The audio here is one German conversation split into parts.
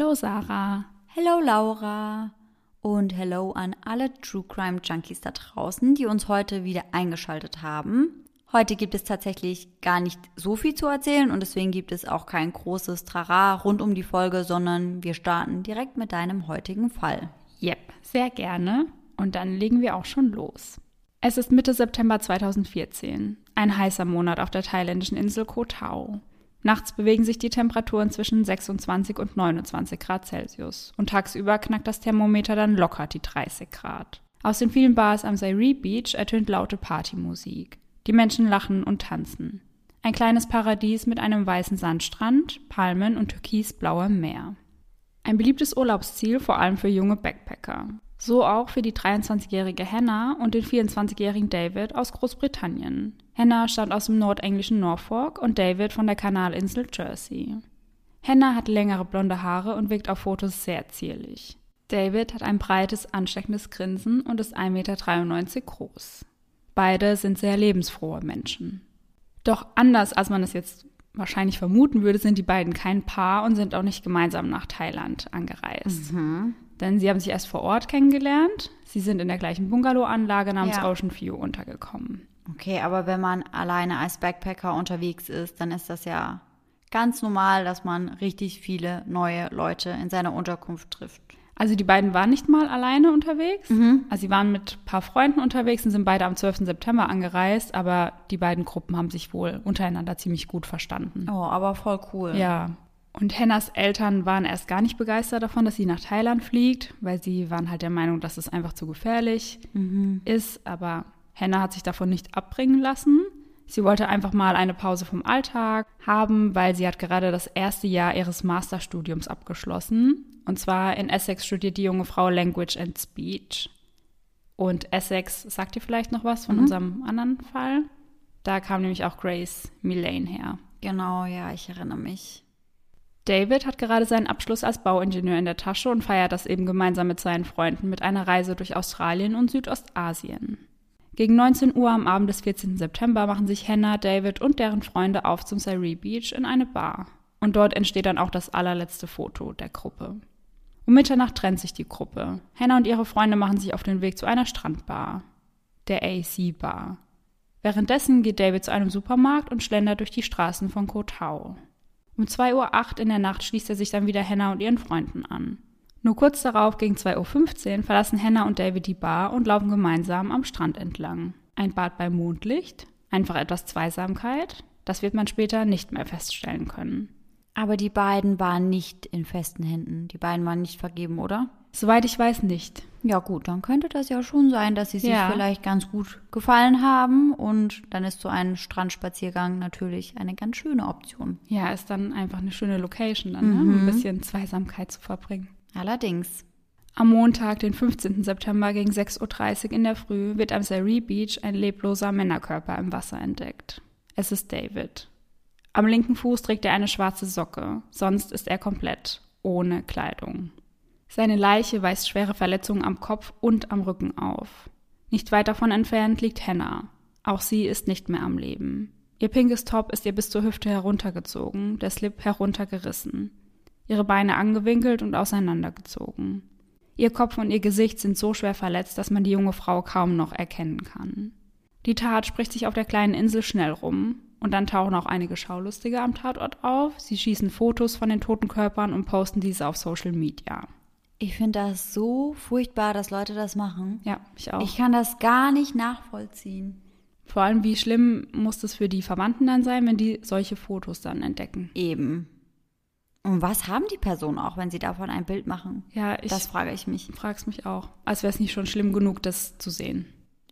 Hello Sarah. Hello Laura. Und hello an alle True Crime Junkies da draußen, die uns heute wieder eingeschaltet haben. Heute gibt es tatsächlich gar nicht so viel zu erzählen und deswegen gibt es auch kein großes Trara rund um die Folge, sondern wir starten direkt mit deinem heutigen Fall. Yep, sehr gerne. Und dann legen wir auch schon los. Es ist Mitte September 2014, ein heißer Monat auf der thailändischen Insel Koh Tao. Nachts bewegen sich die Temperaturen zwischen 26 und 29 Grad Celsius und tagsüber knackt das Thermometer dann locker die 30 Grad. Aus den vielen Bars am Zaire Beach ertönt laute Partymusik. Die Menschen lachen und tanzen. Ein kleines Paradies mit einem weißen Sandstrand, Palmen und türkisblauem Meer. Ein beliebtes Urlaubsziel vor allem für junge Backpacker. So auch für die 23-jährige Hannah und den 24-jährigen David aus Großbritannien. Hannah stammt aus dem nordenglischen Norfolk und David von der Kanalinsel Jersey. Hannah hat längere blonde Haare und wirkt auf Fotos sehr zierlich. David hat ein breites, ansteckendes Grinsen und ist 1,93 Meter groß. Beide sind sehr lebensfrohe Menschen. Doch anders als man es jetzt wahrscheinlich vermuten würde, sind die beiden kein Paar und sind auch nicht gemeinsam nach Thailand angereist. Mhm. Denn sie haben sich erst vor Ort kennengelernt. Sie sind in der gleichen Bungalow-Anlage namens ja. Ocean View untergekommen. Okay, aber wenn man alleine als Backpacker unterwegs ist, dann ist das ja ganz normal, dass man richtig viele neue Leute in seiner Unterkunft trifft. Also die beiden waren nicht mal alleine unterwegs. Mhm. Also sie waren mit ein paar Freunden unterwegs und sind beide am 12. September angereist, aber die beiden Gruppen haben sich wohl untereinander ziemlich gut verstanden. Oh, aber voll cool. Ja. Und Hennas Eltern waren erst gar nicht begeistert davon, dass sie nach Thailand fliegt, weil sie waren halt der Meinung, dass es einfach zu gefährlich mhm. ist. Aber Henna hat sich davon nicht abbringen lassen. Sie wollte einfach mal eine Pause vom Alltag haben, weil sie hat gerade das erste Jahr ihres Masterstudiums abgeschlossen. Und zwar in Essex studiert die junge Frau Language and Speech. Und Essex, sagt ihr vielleicht noch was von mhm. unserem anderen Fall? Da kam nämlich auch Grace Millane her. Genau, ja, ich erinnere mich. David hat gerade seinen Abschluss als Bauingenieur in der Tasche und feiert das eben gemeinsam mit seinen Freunden mit einer Reise durch Australien und Südostasien. Gegen 19 Uhr am Abend des 14. September machen sich Hannah, David und deren Freunde auf zum Sairee Beach in eine Bar. Und dort entsteht dann auch das allerletzte Foto der Gruppe. Um Mitternacht trennt sich die Gruppe. Hannah und ihre Freunde machen sich auf den Weg zu einer Strandbar, der AC Bar. Währenddessen geht David zu einem Supermarkt und schlendert durch die Straßen von Koh Tao. Um 2.08 Uhr in der Nacht schließt er sich dann wieder Hannah und ihren Freunden an. Nur kurz darauf, gegen 2.15 Uhr, verlassen Hannah und David die Bar und laufen gemeinsam am Strand entlang. Ein Bad bei Mondlicht, einfach etwas Zweisamkeit, das wird man später nicht mehr feststellen können. Aber die beiden waren nicht in festen Händen. Die beiden waren nicht vergeben, oder? Soweit ich weiß nicht. Ja gut, dann könnte das ja schon sein, dass sie sich ja. vielleicht ganz gut gefallen haben und dann ist so ein Strandspaziergang natürlich eine ganz schöne Option. Ja, ist dann einfach eine schöne Location, dann, mhm. ne? ein bisschen Zweisamkeit zu verbringen. Allerdings. Am Montag, den 15. September gegen 6.30 Uhr in der Früh wird am Sairee Beach ein lebloser Männerkörper im Wasser entdeckt. Es ist David. Am linken Fuß trägt er eine schwarze Socke, sonst ist er komplett ohne Kleidung. Seine Leiche weist schwere Verletzungen am Kopf und am Rücken auf. Nicht weit davon entfernt liegt Hannah. Auch sie ist nicht mehr am Leben. Ihr pinkes Top ist ihr bis zur Hüfte heruntergezogen, der Slip heruntergerissen. Ihre Beine angewinkelt und auseinandergezogen. Ihr Kopf und ihr Gesicht sind so schwer verletzt, dass man die junge Frau kaum noch erkennen kann. Die Tat spricht sich auf der kleinen Insel schnell rum, und dann tauchen auch einige Schaulustige am Tatort auf. Sie schießen Fotos von den toten Körpern und posten diese auf Social Media. Ich finde das so furchtbar, dass Leute das machen. Ja, ich auch. Ich kann das gar nicht nachvollziehen. Vor allem, wie schlimm muss das für die Verwandten dann sein, wenn die solche Fotos dann entdecken? Eben. Und was haben die Personen auch, wenn sie davon ein Bild machen? Ja, ich. Das frage ich mich. Frag's mich auch. Als wäre es nicht schon schlimm genug, das zu sehen.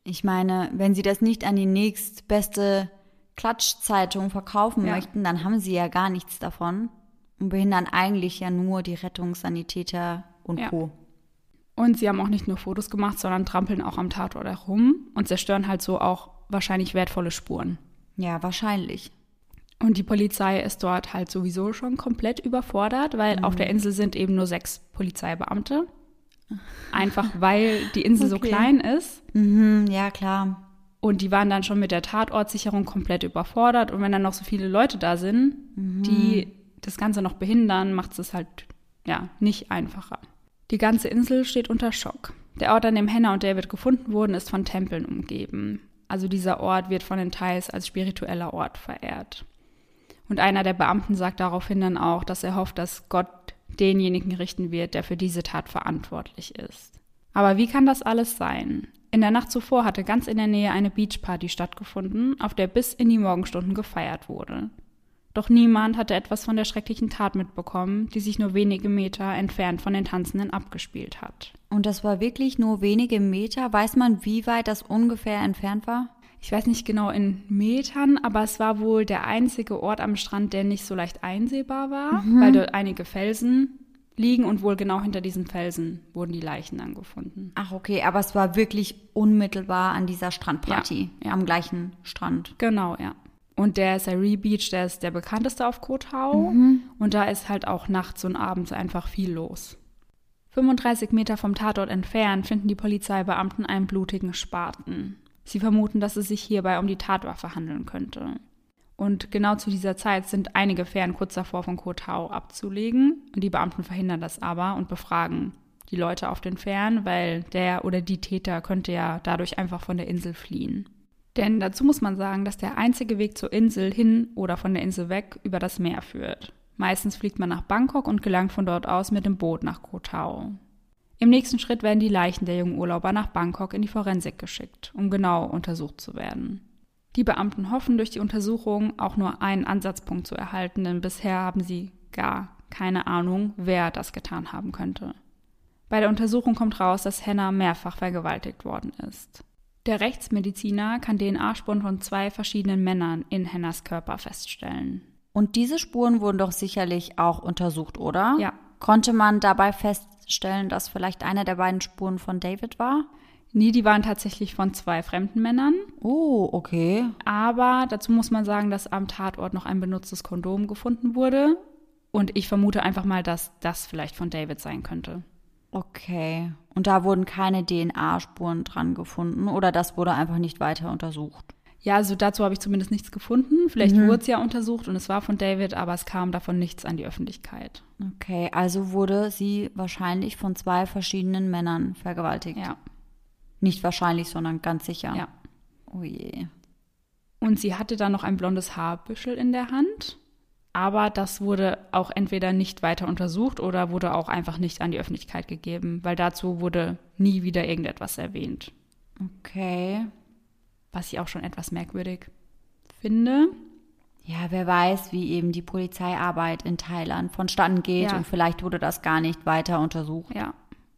Ich meine, wenn sie das nicht an die nächstbeste Klatschzeitung verkaufen ja. möchten, dann haben sie ja gar nichts davon und behindern eigentlich ja nur die Rettungssanitäter und ja. Co. Und sie haben auch nicht nur Fotos gemacht, sondern trampeln auch am Tatort herum und zerstören halt so auch wahrscheinlich wertvolle Spuren. Ja, wahrscheinlich. Und die Polizei ist dort halt sowieso schon komplett überfordert, weil mhm. auf der Insel sind eben nur sechs Polizeibeamte. Einfach weil die Insel okay. so klein ist. Mhm, ja, klar. Und die waren dann schon mit der Tatortsicherung komplett überfordert. Und wenn dann noch so viele Leute da sind, mhm. die das Ganze noch behindern, macht es halt ja, nicht einfacher. Die ganze Insel steht unter Schock. Der Ort, an dem Hannah und David gefunden wurden, ist von Tempeln umgeben. Also dieser Ort wird von den Thais als spiritueller Ort verehrt. Und einer der Beamten sagt daraufhin dann auch, dass er hofft, dass Gott denjenigen richten wird, der für diese Tat verantwortlich ist. Aber wie kann das alles sein? In der Nacht zuvor hatte ganz in der Nähe eine Beachparty stattgefunden, auf der bis in die Morgenstunden gefeiert wurde. Doch niemand hatte etwas von der schrecklichen Tat mitbekommen, die sich nur wenige Meter entfernt von den Tanzenden abgespielt hat. Und das war wirklich nur wenige Meter? Weiß man, wie weit das ungefähr entfernt war? Ich weiß nicht genau in Metern, aber es war wohl der einzige Ort am Strand, der nicht so leicht einsehbar war, mhm. weil dort einige Felsen liegen und wohl genau hinter diesen Felsen wurden die Leichen dann gefunden. Ach, okay, aber es war wirklich unmittelbar an dieser Strandparty, ja, ja. am gleichen Strand. Genau, ja. Und der Sari Beach, der ist der bekannteste auf Koh Tao. Mhm. Und da ist halt auch nachts und abends einfach viel los. 35 Meter vom Tatort entfernt finden die Polizeibeamten einen blutigen Spaten. Sie vermuten, dass es sich hierbei um die Tatwaffe handeln könnte. Und genau zu dieser Zeit sind einige Fähren kurz davor von Koh Tao abzulegen. Die Beamten verhindern das aber und befragen die Leute auf den Fähren, weil der oder die Täter könnte ja dadurch einfach von der Insel fliehen. Denn dazu muss man sagen, dass der einzige Weg zur Insel hin oder von der Insel weg über das Meer führt. Meistens fliegt man nach Bangkok und gelangt von dort aus mit dem Boot nach Koh Tao. Im nächsten Schritt werden die Leichen der jungen Urlauber nach Bangkok in die Forensik geschickt, um genau untersucht zu werden. Die Beamten hoffen, durch die Untersuchung auch nur einen Ansatzpunkt zu erhalten, denn bisher haben sie gar keine Ahnung, wer das getan haben könnte. Bei der Untersuchung kommt raus, dass Hannah mehrfach vergewaltigt worden ist. Der Rechtsmediziner kann DNA-Spuren von zwei verschiedenen Männern in Hannahs Körper feststellen. Und diese Spuren wurden doch sicherlich auch untersucht, oder? Ja. Konnte man dabei feststellen, dass vielleicht eine der beiden Spuren von David war? Nee, die waren tatsächlich von zwei fremden Männern. Oh, okay. Aber dazu muss man sagen, dass am Tatort noch ein benutztes Kondom gefunden wurde. Und ich vermute einfach mal, dass das vielleicht von David sein könnte. Okay. Und da wurden keine DNA-Spuren dran gefunden oder das wurde einfach nicht weiter untersucht? Ja, also dazu habe ich zumindest nichts gefunden. Vielleicht mhm. wurde es ja untersucht und es war von David, aber es kam davon nichts an die Öffentlichkeit. Okay, also wurde sie wahrscheinlich von zwei verschiedenen Männern vergewaltigt. Ja. Nicht wahrscheinlich, sondern ganz sicher. Ja. Oh je. Und sie hatte dann noch ein blondes Haarbüschel in der Hand. Aber das wurde auch entweder nicht weiter untersucht oder wurde auch einfach nicht an die Öffentlichkeit gegeben, weil dazu wurde nie wieder irgendetwas erwähnt. Okay. Was ich auch schon etwas merkwürdig finde. Ja, wer weiß, wie eben die Polizeiarbeit in Thailand vonstatten geht ja. und vielleicht wurde das gar nicht weiter untersucht. Ja,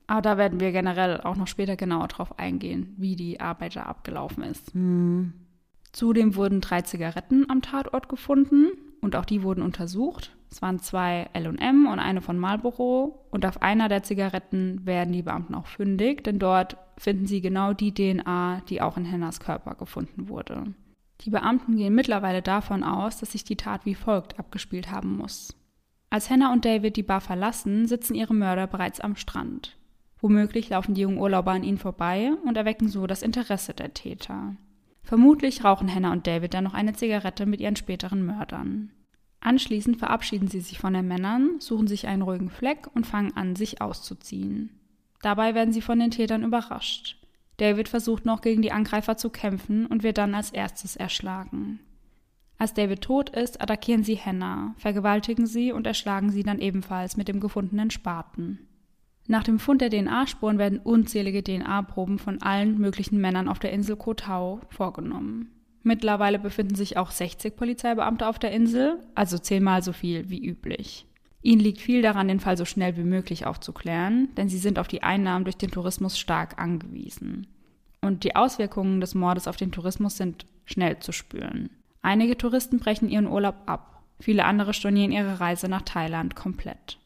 aber da werden wir generell auch noch später genauer drauf eingehen, wie die Arbeit da abgelaufen ist. Mhm. Zudem wurden drei Zigaretten am Tatort gefunden und auch die wurden untersucht. Es waren zwei LM und eine von Marlboro. Und auf einer der Zigaretten werden die Beamten auch fündig, denn dort finden sie genau die DNA, die auch in Hennas Körper gefunden wurde. Die Beamten gehen mittlerweile davon aus, dass sich die Tat wie folgt abgespielt haben muss. Als Hannah und David die Bar verlassen, sitzen ihre Mörder bereits am Strand. Womöglich laufen die jungen Urlauber an ihnen vorbei und erwecken so das Interesse der Täter. Vermutlich rauchen Hannah und David dann noch eine Zigarette mit ihren späteren Mördern. Anschließend verabschieden sie sich von den Männern, suchen sich einen ruhigen Fleck und fangen an, sich auszuziehen. Dabei werden sie von den Tätern überrascht. David versucht noch gegen die Angreifer zu kämpfen und wird dann als erstes erschlagen. Als David tot ist, attackieren sie Hannah, vergewaltigen sie und erschlagen sie dann ebenfalls mit dem gefundenen Spaten. Nach dem Fund der DNA-Spuren werden unzählige DNA-Proben von allen möglichen Männern auf der Insel Koh Tao vorgenommen. Mittlerweile befinden sich auch 60 Polizeibeamte auf der Insel, also zehnmal so viel wie üblich. Ihnen liegt viel daran, den Fall so schnell wie möglich aufzuklären, denn sie sind auf die Einnahmen durch den Tourismus stark angewiesen. Und die Auswirkungen des Mordes auf den Tourismus sind schnell zu spüren. Einige Touristen brechen ihren Urlaub ab, viele andere stornieren ihre Reise nach Thailand komplett.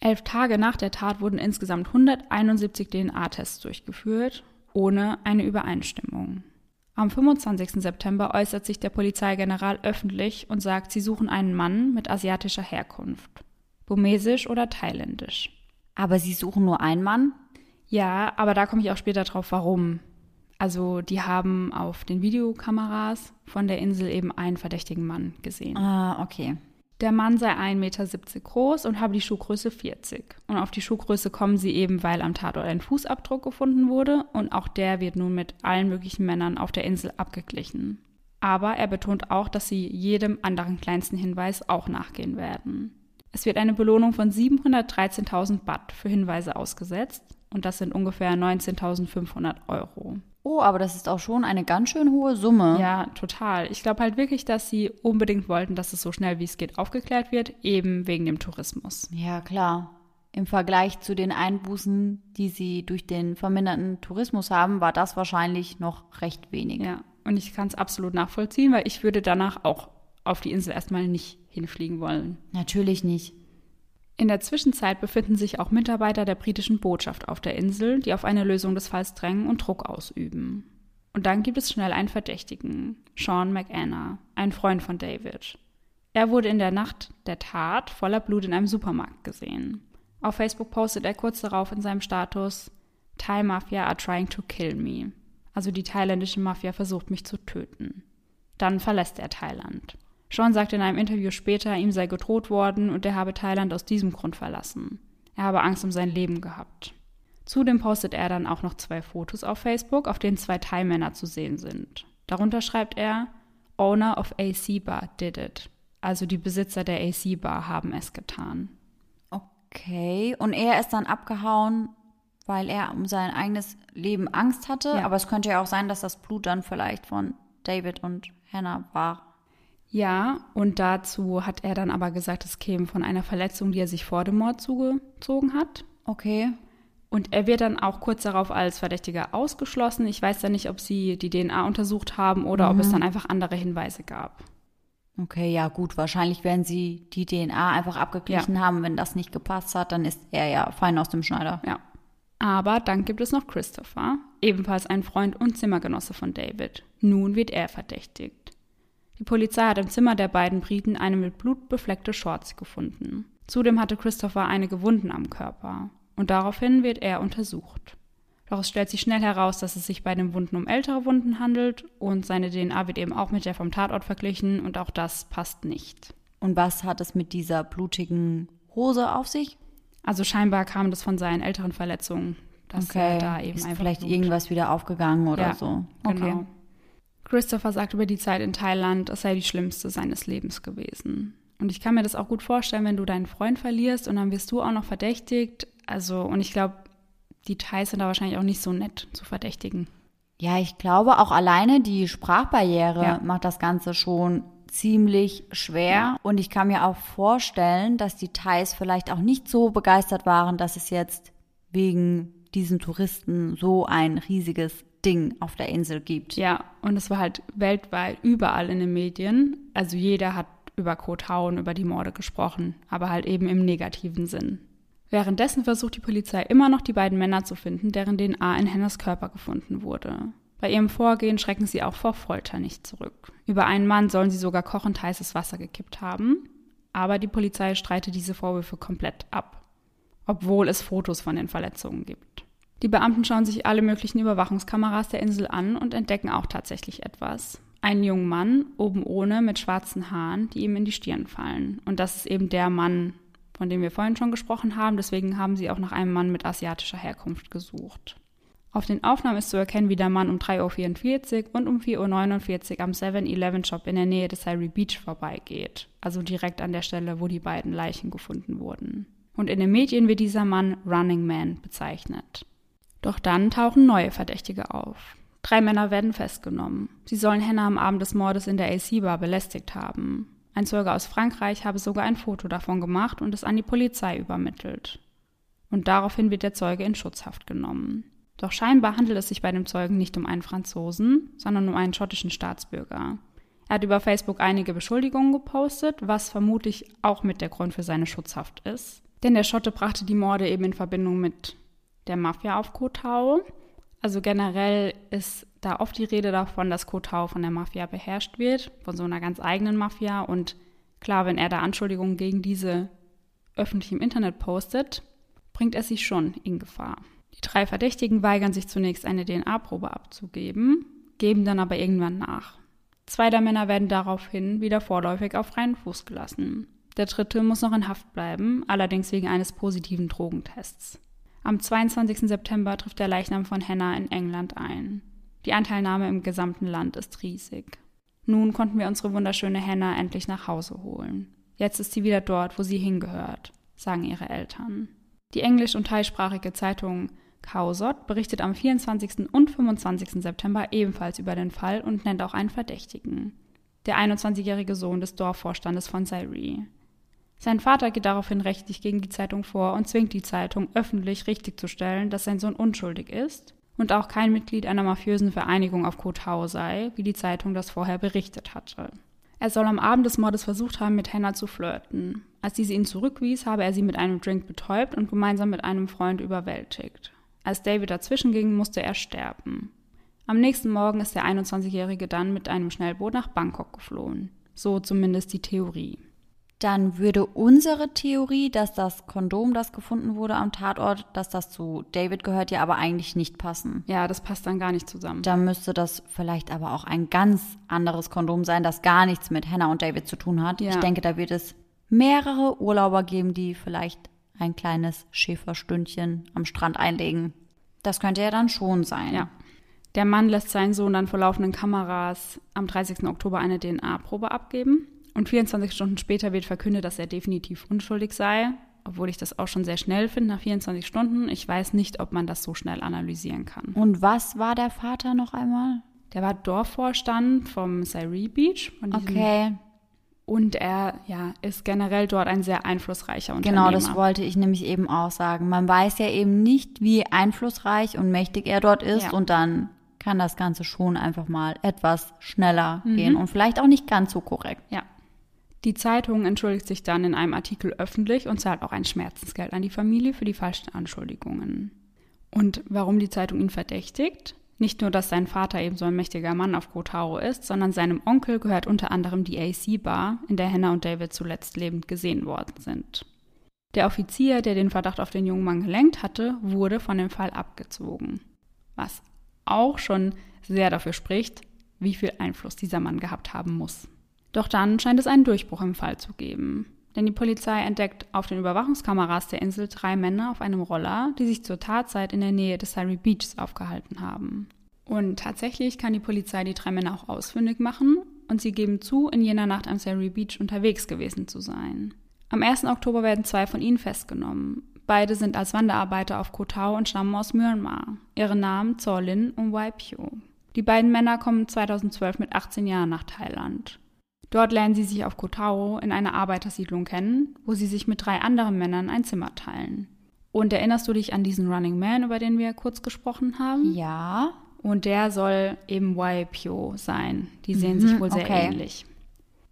Elf Tage nach der Tat wurden insgesamt 171 DNA-Tests durchgeführt, ohne eine Übereinstimmung. Am 25. September äußert sich der Polizeigeneral öffentlich und sagt, sie suchen einen Mann mit asiatischer Herkunft, burmesisch oder thailändisch. Aber sie suchen nur einen Mann? Ja, aber da komme ich auch später drauf, warum. Also die haben auf den Videokameras von der Insel eben einen verdächtigen Mann gesehen. Ah, okay. Der Mann sei 1,70 Meter groß und habe die Schuhgröße 40. Und auf die Schuhgröße kommen sie eben, weil am Tatort ein Fußabdruck gefunden wurde und auch der wird nun mit allen möglichen Männern auf der Insel abgeglichen. Aber er betont auch, dass sie jedem anderen kleinsten Hinweis auch nachgehen werden. Es wird eine Belohnung von 713.000 Baht für Hinweise ausgesetzt und das sind ungefähr 19.500 Euro. Oh, aber das ist auch schon eine ganz schön hohe Summe. Ja, total. Ich glaube halt wirklich, dass sie unbedingt wollten, dass es so schnell wie es geht aufgeklärt wird, eben wegen dem Tourismus. Ja, klar. Im Vergleich zu den Einbußen, die sie durch den verminderten Tourismus haben, war das wahrscheinlich noch recht wenig. Ja, und ich kann es absolut nachvollziehen, weil ich würde danach auch auf die Insel erstmal nicht hinfliegen wollen. Natürlich nicht. In der Zwischenzeit befinden sich auch Mitarbeiter der britischen Botschaft auf der Insel, die auf eine Lösung des Falls drängen und Druck ausüben. Und dann gibt es schnell einen Verdächtigen, Sean McAnna, ein Freund von David. Er wurde in der Nacht der Tat voller Blut in einem Supermarkt gesehen. Auf Facebook postet er kurz darauf in seinem Status Thai Mafia are trying to kill me. Also die thailändische Mafia versucht mich zu töten. Dann verlässt er Thailand. Sean sagte in einem Interview später, ihm sei gedroht worden und er habe Thailand aus diesem Grund verlassen. Er habe Angst um sein Leben gehabt. Zudem postet er dann auch noch zwei Fotos auf Facebook, auf denen zwei Thai-Männer zu sehen sind. Darunter schreibt er, Owner of AC Bar did it. Also die Besitzer der AC Bar haben es getan. Okay, und er ist dann abgehauen, weil er um sein eigenes Leben Angst hatte. Ja. Aber es könnte ja auch sein, dass das Blut dann vielleicht von David und Hannah war. Ja, und dazu hat er dann aber gesagt, es käme von einer Verletzung, die er sich vor dem Mord zugezogen hat. Okay. Und er wird dann auch kurz darauf als Verdächtiger ausgeschlossen. Ich weiß dann nicht, ob sie die DNA untersucht haben oder ob es dann einfach andere Hinweise gab. Okay, ja gut, wahrscheinlich werden sie die DNA einfach abgeglichen haben. Wenn das nicht gepasst hat, dann ist er ja fein aus dem Schneider. Ja. Aber dann gibt es noch Christopher, ebenfalls ein Freund und Zimmergenosse von David. Nun wird er verdächtigt. Die Polizei hat im Zimmer der beiden Briten eine mit Blut befleckte Shorts gefunden. Zudem hatte Christopher einige Wunden am Körper. Und daraufhin wird er untersucht. Doch es stellt sich schnell heraus, dass es sich bei den Wunden um ältere Wunden handelt und seine DNA wird eben auch mit der vom Tatort verglichen und auch das passt nicht. Und was hat es mit dieser blutigen Hose auf sich? Also scheinbar kam das von seinen älteren Verletzungen, dass er da eben ist vielleicht Blut- irgendwas wieder aufgegangen oder Ja, so. Genau. Christopher sagt über die Zeit in Thailand, es sei die schlimmste seines Lebens gewesen. Und ich kann mir das auch gut vorstellen, wenn du deinen Freund verlierst und dann wirst du auch noch verdächtigt. Also, und ich glaube, die Thais sind da wahrscheinlich auch nicht so nett zu verdächtigen. Ja, ich glaube auch alleine die Sprachbarriere Ja. macht das Ganze schon ziemlich schwer. Und ich kann mir auch vorstellen, dass die Thais vielleicht auch nicht so begeistert waren, dass es jetzt wegen diesen Touristen so ein riesiges Ding auf der Insel gibt. Ja, und es war halt weltweit überall in den Medien. Also jeder hat über und über die Morde gesprochen, aber halt eben im negativen Sinn. Währenddessen versucht die Polizei immer noch die beiden Männer zu finden, deren DNA in Hannahs Körper gefunden wurde. Bei ihrem Vorgehen schrecken sie auch vor Folter nicht zurück. Über einen Mann sollen sie sogar kochend heißes Wasser gekippt haben, aber die Polizei streitet diese Vorwürfe komplett ab, obwohl es Fotos von den Verletzungen gibt. Die Beamten schauen sich alle möglichen Überwachungskameras der Insel an und entdecken auch tatsächlich etwas. Einen jungen Mann, oben ohne, mit schwarzen Haaren, die ihm in die Stirn fallen. Und das ist eben der Mann, von dem wir vorhin schon gesprochen haben. Deswegen haben sie auch nach einem Mann mit asiatischer Herkunft gesucht. Auf den Aufnahmen ist zu erkennen, wie der Mann um 3.44 Uhr und um 4.49 Uhr am 7-Eleven-Shop in der Nähe des Surrey Beach vorbeigeht. Also direkt an der Stelle, wo die beiden Leichen gefunden wurden. Und in den Medien wird dieser Mann Running Man bezeichnet. Doch dann tauchen neue Verdächtige auf. Drei Männer werden festgenommen. Sie sollen Hannah am Abend des Mordes in der AC-Bar belästigt haben. Ein Zeuge aus Frankreich habe sogar ein Foto davon gemacht und es an die Polizei übermittelt. Und daraufhin wird der Zeuge in Schutzhaft genommen. Doch scheinbar handelt es sich bei dem Zeugen nicht um einen Franzosen, sondern um einen schottischen Staatsbürger. Er hat über Facebook einige Beschuldigungen gepostet, was vermutlich auch mit der Grund für seine Schutzhaft ist. Denn der Schotte brachte die Morde eben in Verbindung mit der Mafia auf Koh Tao. Also generell ist da oft die Rede davon, dass Koh Tao von der Mafia beherrscht wird, von so einer ganz eigenen Mafia. Und klar, wenn er da Anschuldigungen gegen diese öffentlich im Internet postet, bringt er sich schon in Gefahr. Die drei Verdächtigen weigern sich zunächst eine DNA-Probe abzugeben, geben dann aber irgendwann nach. Zwei der Männer werden daraufhin wieder vorläufig auf freien Fuß gelassen. Der dritte muss noch in Haft bleiben, allerdings wegen eines positiven Drogentests. Am 22. September trifft der Leichnam von Hannah in England ein. Die Anteilnahme im gesamten Land ist riesig. Nun konnten wir unsere wunderschöne Hannah endlich nach Hause holen. Jetzt ist sie wieder dort, wo sie hingehört, sagen ihre Eltern. Die englisch- und thaisprachige Zeitung Kaosot berichtet am 24. und 25. September ebenfalls über den Fall und nennt auch einen Verdächtigen. Der 21-jährige Sohn des Dorfvorstandes von Sairi. Sein Vater geht daraufhin rechtlich gegen die Zeitung vor und zwingt die Zeitung öffentlich richtigzustellen, dass sein Sohn unschuldig ist und auch kein Mitglied einer mafiösen Vereinigung auf Koh Tao sei, wie die Zeitung das vorher berichtet hatte. Er soll am Abend des Mordes versucht haben, mit Hannah zu flirten. Als diese ihn zurückwies, habe er sie mit einem Drink betäubt und gemeinsam mit einem Freund überwältigt. Als David dazwischen ging, musste er sterben. Am nächsten Morgen ist der 21-Jährige dann mit einem Schnellboot nach Bangkok geflohen. So zumindest die Theorie dann würde unsere Theorie, dass das Kondom, das gefunden wurde am Tatort, dass das zu David gehört, ja aber eigentlich nicht passen. Ja, das passt dann gar nicht zusammen. Dann müsste das vielleicht aber auch ein ganz anderes Kondom sein, das gar nichts mit Hannah und David zu tun hat. Ja. Ich denke, da wird es mehrere Urlauber geben, die vielleicht ein kleines Schäferstündchen am Strand einlegen. Das könnte ja dann schon sein. Ja. Der Mann lässt seinen Sohn dann vor laufenden Kameras am 30. Oktober eine DNA-Probe abgeben. Und 24 Stunden später wird verkündet, dass er definitiv unschuldig sei, obwohl ich das auch schon sehr schnell finde, nach 24 Stunden. Ich weiß nicht, ob man das so schnell analysieren kann. Und was war der Vater noch einmal? Der war Dorfvorstand vom Sairi Beach. okay. Und er ja, ist generell dort ein sehr einflussreicher Unternehmer. Genau, das wollte ich nämlich eben auch sagen. Man weiß ja eben nicht, wie einflussreich und mächtig er dort ist. Ja. Und dann kann das Ganze schon einfach mal etwas schneller mhm. gehen und vielleicht auch nicht ganz so korrekt. Ja, die Zeitung entschuldigt sich dann in einem Artikel öffentlich und zahlt auch ein Schmerzensgeld an die Familie für die falschen Anschuldigungen. Und warum die Zeitung ihn verdächtigt? Nicht nur, dass sein Vater eben so ein mächtiger Mann auf Kotaro ist, sondern seinem Onkel gehört unter anderem die AC-Bar, in der Hannah und David zuletzt lebend gesehen worden sind. Der Offizier, der den Verdacht auf den jungen Mann gelenkt hatte, wurde von dem Fall abgezogen. Was auch schon sehr dafür spricht, wie viel Einfluss dieser Mann gehabt haben muss. Doch dann scheint es einen Durchbruch im Fall zu geben. Denn die Polizei entdeckt auf den Überwachungskameras der Insel drei Männer auf einem Roller, die sich zur Tatzeit in der Nähe des Surrey Beaches aufgehalten haben. Und tatsächlich kann die Polizei die drei Männer auch ausfindig machen und sie geben zu, in jener Nacht am Surrey Beach unterwegs gewesen zu sein. Am 1. Oktober werden zwei von ihnen festgenommen. Beide sind als Wanderarbeiter auf Koh Tao und stammen aus Myanmar. Ihre Namen Zorlin und Waipio. Die beiden Männer kommen 2012 mit 18 Jahren nach Thailand. Dort lernen sie sich auf Kotao in einer Arbeitersiedlung kennen, wo sie sich mit drei anderen Männern ein Zimmer teilen. Und erinnerst du dich an diesen Running Man, über den wir kurz gesprochen haben? Ja. Und der soll eben Waipio sein. Die sehen mhm, sich wohl sehr okay. ähnlich.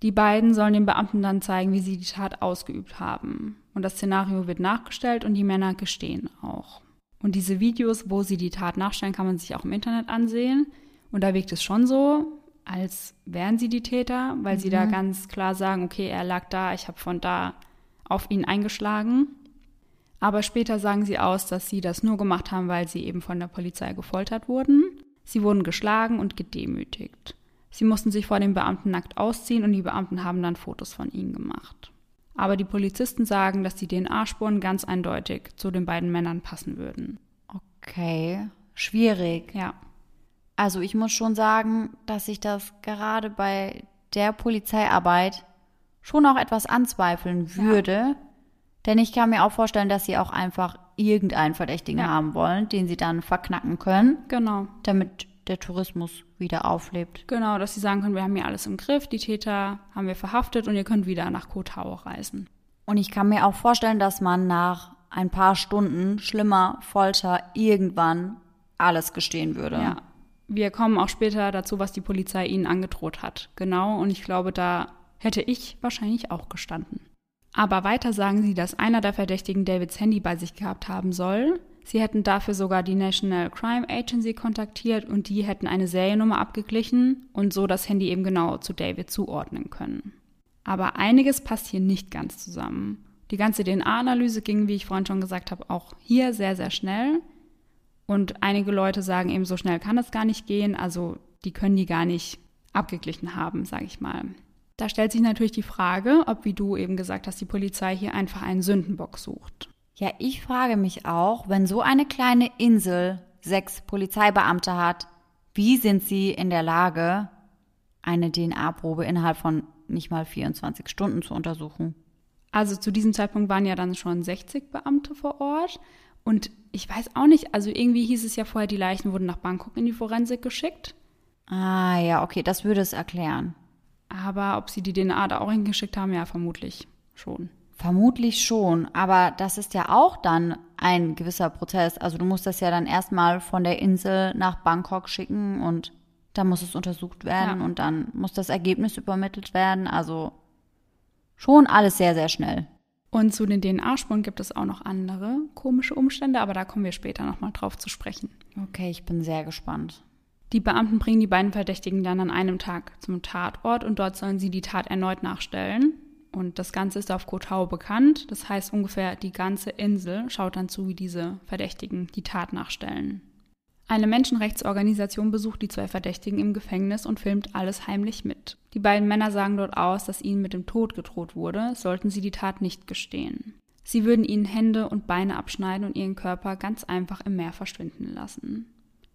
Die beiden sollen den Beamten dann zeigen, wie sie die Tat ausgeübt haben. Und das Szenario wird nachgestellt und die Männer gestehen auch. Und diese Videos, wo sie die Tat nachstellen, kann man sich auch im Internet ansehen. Und da wirkt es schon so, als wären sie die Täter, weil mhm. sie da mhm. ganz klar sagen, okay, er lag da, ich habe von da auf ihn eingeschlagen. Aber später sagen sie aus, dass sie das nur gemacht haben, weil sie eben von der Polizei gefoltert wurden. Sie wurden geschlagen und gedemütigt. Sie mussten sich vor den Beamten nackt ausziehen und die Beamten haben dann Fotos von ihnen gemacht. Aber die Polizisten sagen, dass die DNA-Spuren ganz eindeutig zu den beiden Männern passen würden. Okay, schwierig. Ja. Also ich muss schon sagen, dass ich das gerade bei der Polizeiarbeit schon auch etwas anzweifeln würde. Ja. Denn ich kann mir auch vorstellen, dass sie auch einfach irgendeinen Verdächtigen ja. haben wollen, den sie dann verknacken können. Genau. Damit der Tourismus wieder auflebt. Genau, dass sie sagen können, wir haben hier alles im Griff, die Täter haben wir verhaftet und ihr könnt wieder nach Koh Tao reisen. Und ich kann mir auch vorstellen, dass man nach ein paar Stunden schlimmer Folter irgendwann alles gestehen würde. Ja, wir kommen auch später dazu, was die Polizei ihnen angedroht hat. Genau, und ich glaube, da hätte ich wahrscheinlich auch gestanden. Aber weiter sagen sie, dass einer der Verdächtigen Davids Handy bei sich gehabt haben soll. Sie hätten dafür sogar die National Crime Agency kontaktiert und die hätten eine Seriennummer abgeglichen und so das Handy eben genau zu David zuordnen können. Aber einiges passt hier nicht ganz zusammen. Die ganze DNA-Analyse ging, wie ich vorhin schon gesagt habe, auch hier sehr, sehr schnell. Und einige Leute sagen eben, so schnell kann es gar nicht gehen. Also die können die gar nicht abgeglichen haben, sage ich mal. Da stellt sich natürlich die Frage, ob, wie du eben gesagt hast, die Polizei hier einfach einen Sündenbock sucht. Ja, ich frage mich auch, wenn so eine kleine Insel sechs Polizeibeamte hat, wie sind sie in der Lage, eine DNA-Probe innerhalb von nicht mal 24 Stunden zu untersuchen? Also zu diesem Zeitpunkt waren ja dann schon 60 Beamte vor Ort. Und ich weiß auch nicht, also irgendwie hieß es ja vorher, die Leichen wurden nach Bangkok in die Forensik geschickt. Ah ja, okay, das würde es erklären. Aber ob sie die DNA da auch hingeschickt haben, ja, vermutlich schon. Vermutlich schon, aber das ist ja auch dann ein gewisser Prozess. Also du musst das ja dann erstmal von der Insel nach Bangkok schicken und dann muss es untersucht werden ja. und dann muss das Ergebnis übermittelt werden. Also schon alles sehr, sehr schnell. Und zu den DNA-Spuren gibt es auch noch andere komische Umstände, aber da kommen wir später nochmal drauf zu sprechen. Okay, ich bin sehr gespannt. Die Beamten bringen die beiden Verdächtigen dann an einem Tag zum Tatort und dort sollen sie die Tat erneut nachstellen. Und das Ganze ist auf Kotau bekannt. Das heißt, ungefähr die ganze Insel schaut dann zu, wie diese Verdächtigen die Tat nachstellen. Eine Menschenrechtsorganisation besucht die zwei Verdächtigen im Gefängnis und filmt alles heimlich mit. Die beiden Männer sagen dort aus, dass ihnen mit dem Tod gedroht wurde, sollten sie die Tat nicht gestehen. Sie würden ihnen Hände und Beine abschneiden und ihren Körper ganz einfach im Meer verschwinden lassen.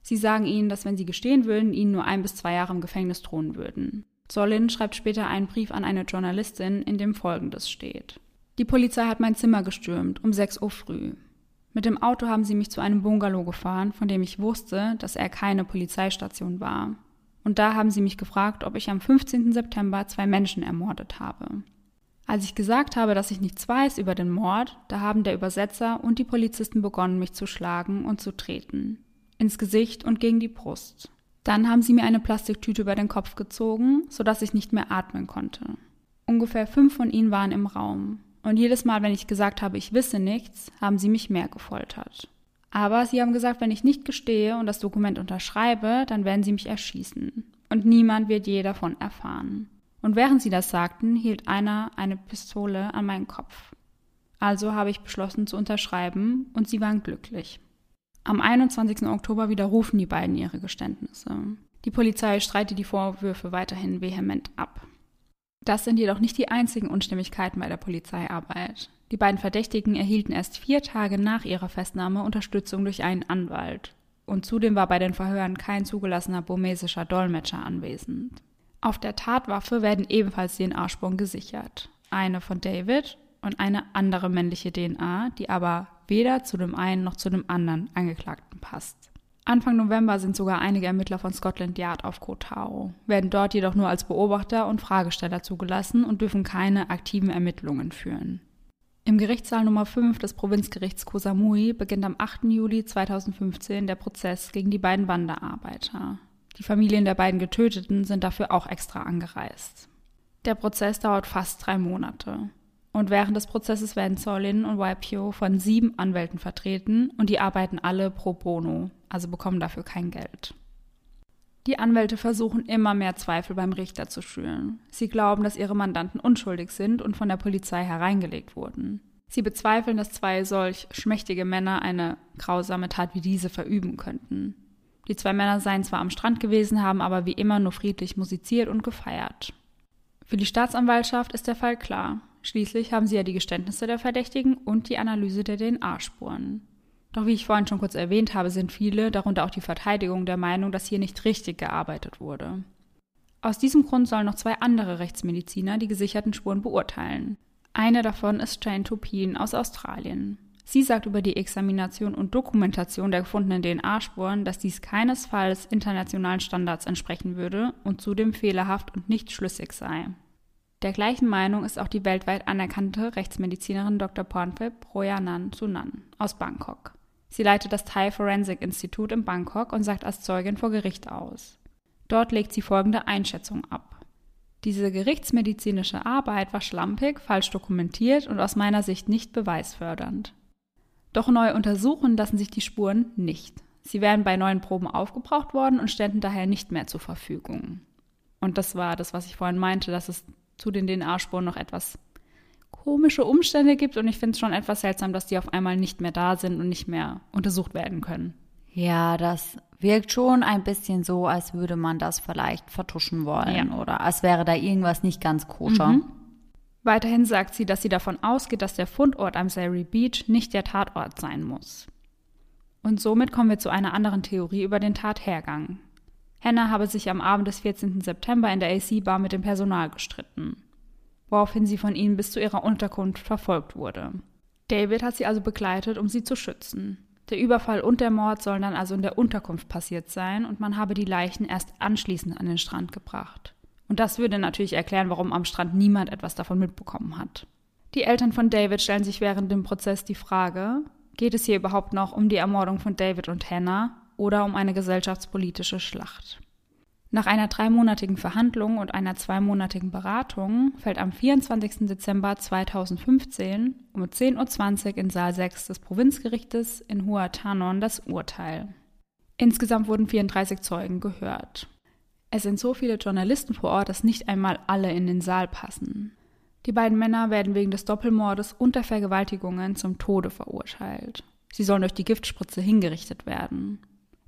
Sie sagen ihnen, dass wenn sie gestehen würden, ihnen nur ein bis zwei Jahre im Gefängnis drohen würden. Solin schreibt später einen Brief an eine Journalistin, in dem folgendes steht. Die Polizei hat mein Zimmer gestürmt, um 6 Uhr früh. Mit dem Auto haben sie mich zu einem Bungalow gefahren, von dem ich wusste, dass er keine Polizeistation war. Und da haben sie mich gefragt, ob ich am 15. September zwei Menschen ermordet habe. Als ich gesagt habe, dass ich nichts weiß über den Mord, da haben der Übersetzer und die Polizisten begonnen, mich zu schlagen und zu treten ins Gesicht und gegen die Brust. Dann haben sie mir eine Plastiktüte über den Kopf gezogen, sodass ich nicht mehr atmen konnte. Ungefähr fünf von ihnen waren im Raum. Und jedes Mal, wenn ich gesagt habe, ich wisse nichts, haben sie mich mehr gefoltert. Aber sie haben gesagt, wenn ich nicht gestehe und das Dokument unterschreibe, dann werden sie mich erschießen. Und niemand wird je davon erfahren. Und während sie das sagten, hielt einer eine Pistole an meinen Kopf. Also habe ich beschlossen zu unterschreiben und sie waren glücklich. Am 21. Oktober widerrufen die beiden ihre Geständnisse. Die Polizei streitet die Vorwürfe weiterhin vehement ab. Das sind jedoch nicht die einzigen Unstimmigkeiten bei der Polizeiarbeit. Die beiden Verdächtigen erhielten erst vier Tage nach ihrer Festnahme Unterstützung durch einen Anwalt. Und zudem war bei den Verhören kein zugelassener burmesischer Dolmetscher anwesend. Auf der Tatwaffe werden ebenfalls DNA-Spuren gesichert. Eine von David und eine andere männliche DNA, die aber weder zu dem einen noch zu dem anderen Angeklagten passt. Anfang November sind sogar einige Ermittler von Scotland Yard auf Koh Tao, werden dort jedoch nur als Beobachter und Fragesteller zugelassen und dürfen keine aktiven Ermittlungen führen. Im Gerichtssaal Nummer 5 des Provinzgerichts Koh Samui beginnt am 8. Juli 2015 der Prozess gegen die beiden Wanderarbeiter. Die Familien der beiden Getöteten sind dafür auch extra angereist. Der Prozess dauert fast drei Monate. Und während des Prozesses werden Solin und YPO von sieben Anwälten vertreten und die arbeiten alle pro bono, also bekommen dafür kein Geld. Die Anwälte versuchen immer mehr Zweifel beim Richter zu schüren. Sie glauben, dass ihre Mandanten unschuldig sind und von der Polizei hereingelegt wurden. Sie bezweifeln, dass zwei solch schmächtige Männer eine grausame Tat wie diese verüben könnten. Die zwei Männer seien zwar am Strand gewesen, haben aber wie immer nur friedlich musiziert und gefeiert. Für die Staatsanwaltschaft ist der Fall klar. Schließlich haben sie ja die Geständnisse der Verdächtigen und die Analyse der DNA-Spuren. Doch wie ich vorhin schon kurz erwähnt habe, sind viele, darunter auch die Verteidigung, der Meinung, dass hier nicht richtig gearbeitet wurde. Aus diesem Grund sollen noch zwei andere Rechtsmediziner die gesicherten Spuren beurteilen. Eine davon ist Jane Topin aus Australien. Sie sagt über die Examination und Dokumentation der gefundenen DNA-Spuren, dass dies keinesfalls internationalen Standards entsprechen würde und zudem fehlerhaft und nicht schlüssig sei. Der gleichen Meinung ist auch die weltweit anerkannte Rechtsmedizinerin Dr. Pornphip Royanan Sunan aus Bangkok. Sie leitet das Thai Forensic Institute in Bangkok und sagt als Zeugin vor Gericht aus. Dort legt sie folgende Einschätzung ab. Diese gerichtsmedizinische Arbeit war schlampig, falsch dokumentiert und aus meiner Sicht nicht beweisfördernd. Doch neu untersuchen lassen sich die Spuren nicht. Sie wären bei neuen Proben aufgebraucht worden und ständen daher nicht mehr zur Verfügung. Und das war das, was ich vorhin meinte, dass es zu den DNA-Spuren noch etwas komische Umstände gibt und ich finde es schon etwas seltsam, dass die auf einmal nicht mehr da sind und nicht mehr untersucht werden können. Ja, das wirkt schon ein bisschen so, als würde man das vielleicht vertuschen wollen Ja. oder als wäre da irgendwas nicht ganz koscher. Mhm. Weiterhin sagt sie, dass sie davon ausgeht, dass der Fundort am Surrey Beach nicht der Tatort sein muss. Und somit kommen wir zu einer anderen Theorie über den Tathergang. Hannah habe sich am Abend des 14. September in der AC-Bar mit dem Personal gestritten, woraufhin sie von ihnen bis zu ihrer Unterkunft verfolgt wurde. David hat sie also begleitet, um sie zu schützen. Der Überfall und der Mord sollen dann also in der Unterkunft passiert sein und man habe die Leichen erst anschließend an den Strand gebracht. Und das würde natürlich erklären, warum am Strand niemand etwas davon mitbekommen hat. Die Eltern von David stellen sich während dem Prozess die Frage, geht es hier überhaupt noch um die Ermordung von David und Hannah oder um eine gesellschaftspolitische Schlacht? Nach einer dreimonatigen Verhandlung und einer zweimonatigen Beratung fällt am 24. Dezember 2015 um 10.20 Uhr in Saal 6 des Provinzgerichtes in Huatanon das Urteil. Insgesamt wurden 34 Zeugen gehört. Es sind so viele Journalisten vor Ort, dass nicht einmal alle in den Saal passen. Die beiden Männer werden wegen des Doppelmordes und der Vergewaltigungen zum Tode verurteilt. Sie sollen durch die Giftspritze hingerichtet werden.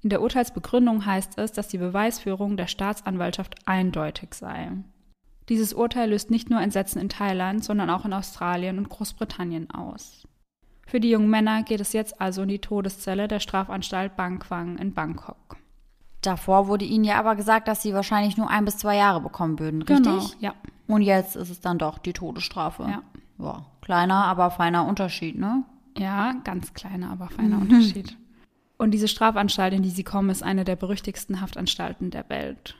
In der Urteilsbegründung heißt es, dass die Beweisführung der Staatsanwaltschaft eindeutig sei. Dieses Urteil löst nicht nur Entsetzen in Thailand, sondern auch in Australien und Großbritannien aus. Für die jungen Männer geht es jetzt also in die Todeszelle der Strafanstalt Bangkwang in Bangkok. Davor wurde ihnen ja aber gesagt, dass sie wahrscheinlich nur ein bis zwei Jahre bekommen würden, richtig? Genau, ja. Und jetzt ist es dann doch die Todesstrafe. Ja. ja. Kleiner, aber feiner Unterschied, ne? Ja, ganz kleiner, aber feiner Unterschied. Und diese Strafanstalt, in die sie kommen, ist eine der berüchtigsten Haftanstalten der Welt.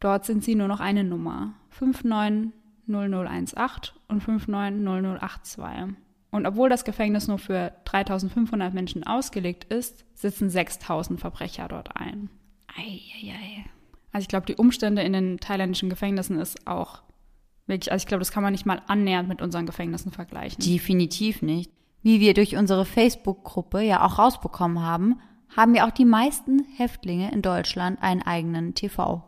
Dort sind sie nur noch eine Nummer. 590018 und 590082. Und obwohl das Gefängnis nur für 3500 Menschen ausgelegt ist, sitzen 6000 Verbrecher dort ein. Eieiei. Also ich glaube, die Umstände in den thailändischen Gefängnissen ist auch wirklich, also ich glaube, das kann man nicht mal annähernd mit unseren Gefängnissen vergleichen. Definitiv nicht. Wie wir durch unsere Facebook-Gruppe ja auch rausbekommen haben, haben ja auch die meisten Häftlinge in Deutschland einen eigenen TV.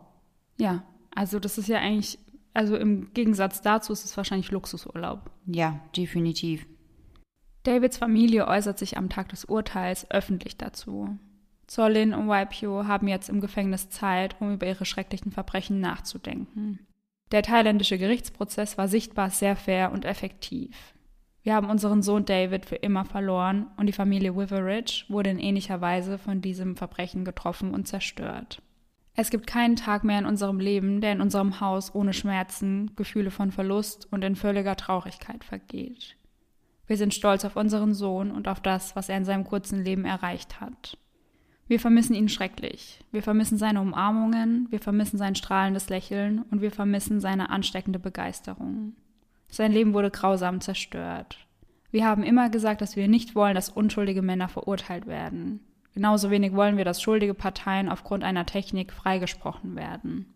Ja, also das ist ja eigentlich, also im Gegensatz dazu ist es wahrscheinlich Luxusurlaub. Ja, definitiv. Davids Familie äußert sich am Tag des Urteils öffentlich dazu. Zolin und Waipio haben jetzt im Gefängnis Zeit, um über ihre schrecklichen Verbrechen nachzudenken. Der thailändische Gerichtsprozess war sichtbar sehr fair und effektiv. Wir haben unseren Sohn David für immer verloren und die Familie Witheridge wurde in ähnlicher Weise von diesem Verbrechen getroffen und zerstört. Es gibt keinen Tag mehr in unserem Leben, der in unserem Haus ohne Schmerzen, Gefühle von Verlust und in völliger Traurigkeit vergeht. Wir sind stolz auf unseren Sohn und auf das, was er in seinem kurzen Leben erreicht hat. Wir vermissen ihn schrecklich. Wir vermissen seine Umarmungen, wir vermissen sein strahlendes Lächeln und wir vermissen seine ansteckende Begeisterung. Sein Leben wurde grausam zerstört. Wir haben immer gesagt, dass wir nicht wollen, dass unschuldige Männer verurteilt werden. Genauso wenig wollen wir, dass schuldige Parteien aufgrund einer Technik freigesprochen werden.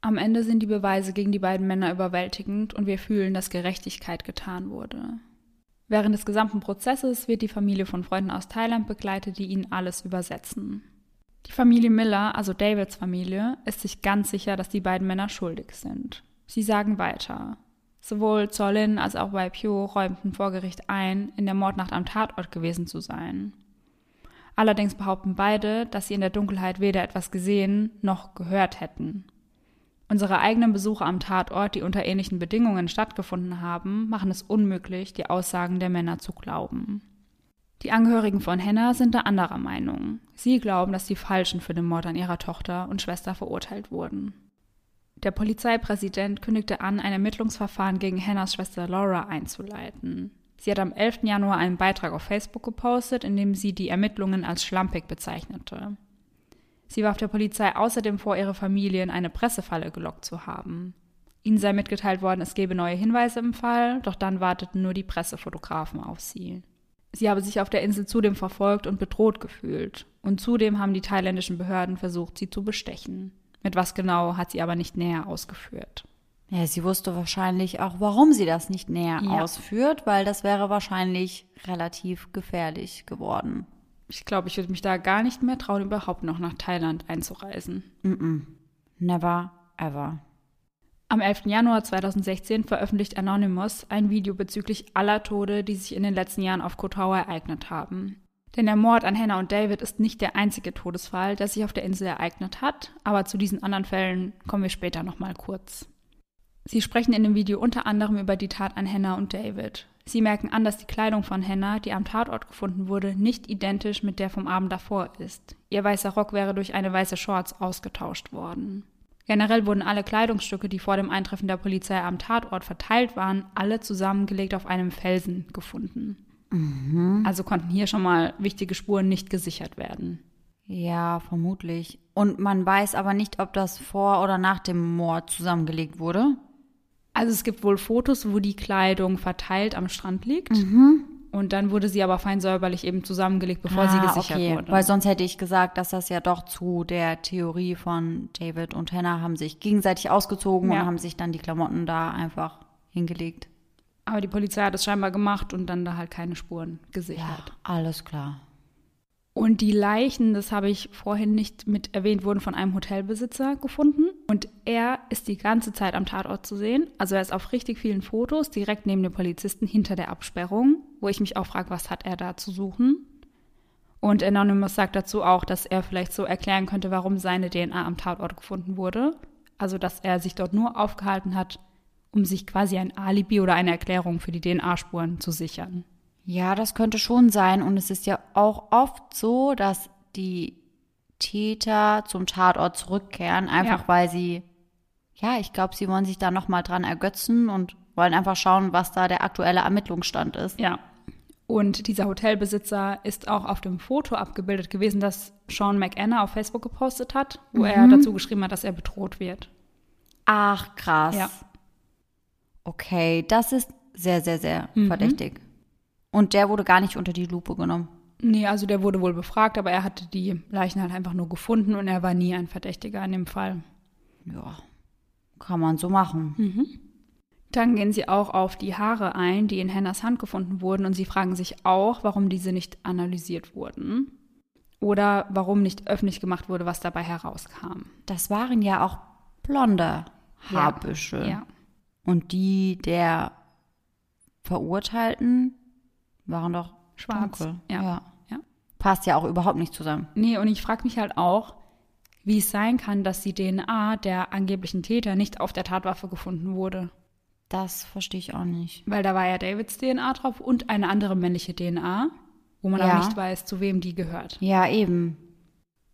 Am Ende sind die Beweise gegen die beiden Männer überwältigend und wir fühlen, dass Gerechtigkeit getan wurde. Während des gesamten Prozesses wird die Familie von Freunden aus Thailand begleitet, die ihnen alles übersetzen. Die Familie Miller, also Davids Familie, ist sich ganz sicher, dass die beiden Männer schuldig sind. Sie sagen weiter. Sowohl Zolin als auch Waipio räumten vor Gericht ein, in der Mordnacht am Tatort gewesen zu sein. Allerdings behaupten beide, dass sie in der Dunkelheit weder etwas gesehen noch gehört hätten. Unsere eigenen Besuche am Tatort, die unter ähnlichen Bedingungen stattgefunden haben, machen es unmöglich, die Aussagen der Männer zu glauben. Die Angehörigen von Hannah sind da anderer Meinung. Sie glauben, dass die Falschen für den Mord an ihrer Tochter und Schwester verurteilt wurden. Der Polizeipräsident kündigte an, ein Ermittlungsverfahren gegen Hannahs Schwester Laura einzuleiten. Sie hat am 11. Januar einen Beitrag auf Facebook gepostet, in dem sie die Ermittlungen als schlampig bezeichnete. Sie warf der Polizei außerdem vor, ihre Familie in eine Pressefalle gelockt zu haben. Ihnen sei mitgeteilt worden, es gebe neue Hinweise im Fall, doch dann warteten nur die Pressefotografen auf sie. Sie habe sich auf der Insel zudem verfolgt und bedroht gefühlt. Und zudem haben die thailändischen Behörden versucht, sie zu bestechen. Mit was genau hat sie aber nicht näher ausgeführt. Ja, sie wusste wahrscheinlich auch, warum sie das nicht näher Ja. ausführt, weil das wäre wahrscheinlich relativ gefährlich geworden. Ich glaube, ich würde mich da gar nicht mehr trauen, überhaupt noch nach Thailand einzureisen. Never ever. Am 11. Januar 2016 veröffentlicht Anonymous ein Video bezüglich aller Tode, die sich in den letzten Jahren auf Koh Tao ereignet haben. Denn der Mord an Hannah und David ist nicht der einzige Todesfall, der sich auf der Insel ereignet hat, aber zu diesen anderen Fällen kommen wir später nochmal kurz. Sie sprechen in dem Video unter anderem über die Tat an Hannah und David. Sie merken an, dass die Kleidung von Hannah, die am Tatort gefunden wurde, nicht identisch mit der vom Abend davor ist. Ihr weißer Rock wäre durch eine weiße Shorts ausgetauscht worden. Generell wurden alle Kleidungsstücke, die vor dem Eintreffen der Polizei am Tatort verteilt waren, alle zusammengelegt auf einem Felsen gefunden. Mhm. Also konnten hier schon mal wichtige Spuren nicht gesichert werden. Ja, vermutlich. Und man weiß aber nicht, ob das vor oder nach dem Mord zusammengelegt wurde. Also es gibt wohl Fotos, wo die Kleidung verteilt am Strand liegt. Mhm. Und dann wurde sie aber fein säuberlich eben zusammengelegt, bevor sie gesichert Ah, okay. wurde. Weil sonst hätte ich gesagt, dass das ja doch zu der Theorie von David und Hannah haben sich gegenseitig ausgezogen Ja. und haben sich dann die Klamotten da einfach hingelegt. Aber die Polizei hat es scheinbar gemacht und dann da halt keine Spuren Ja, gesichert. alles klar. Und die Leichen, das habe ich vorhin nicht mit erwähnt, wurden von einem Hotelbesitzer gefunden. Und er ist die ganze Zeit am Tatort zu sehen. Also er ist auf richtig vielen Fotos direkt neben dem Polizisten hinter der Absperrung, wo ich mich auch frage, was hat er da zu suchen? Und Anonymous sagt dazu auch, dass er vielleicht so erklären könnte, warum seine DNA am Tatort gefunden wurde. Also dass er sich dort nur aufgehalten hat, um sich quasi ein Alibi oder eine Erklärung für die DNA-Spuren zu sichern. Ja, das könnte schon sein. Und es ist ja auch oft so, dass die Täter zum Tatort zurückkehren, einfach Ja. weil sie, ja, ich glaube, sie wollen sich da nochmal dran ergötzen und wollen einfach schauen, was da der aktuelle Ermittlungsstand ist. Ja. Und dieser Hotelbesitzer ist auch auf dem Foto abgebildet gewesen, das Sean McAnna auf Facebook gepostet hat, wo er dazu geschrieben hat, dass er bedroht wird. Ach, krass. Ja. Okay, das ist sehr, sehr, sehr verdächtig. Und der wurde gar nicht unter die Lupe genommen. Nee, also der wurde wohl befragt, aber er hatte die Leichen halt einfach nur gefunden und er war nie ein Verdächtiger in dem Fall. Ja, kann man so machen. Dann gehen sie auch auf die Haare ein, die in Hannahs Hand gefunden wurden und sie fragen sich auch, warum diese nicht analysiert wurden oder warum nicht öffentlich gemacht wurde, was dabei herauskam. Das waren ja auch blonde Haarbüsche. Ja. Und die der Verurteilten waren doch Schwarz. dunkel. Ja. ja. ja. Passt ja auch überhaupt nicht zusammen. Nee, und ich frage mich halt auch, wie es sein kann, dass die DNA der angeblichen Täter nicht auf der Tatwaffe gefunden wurde. Das verstehe ich auch nicht. Weil da war ja Davids DNA drauf und eine andere männliche DNA, wo man Ja. auch nicht weiß, zu wem die gehört. Ja, eben.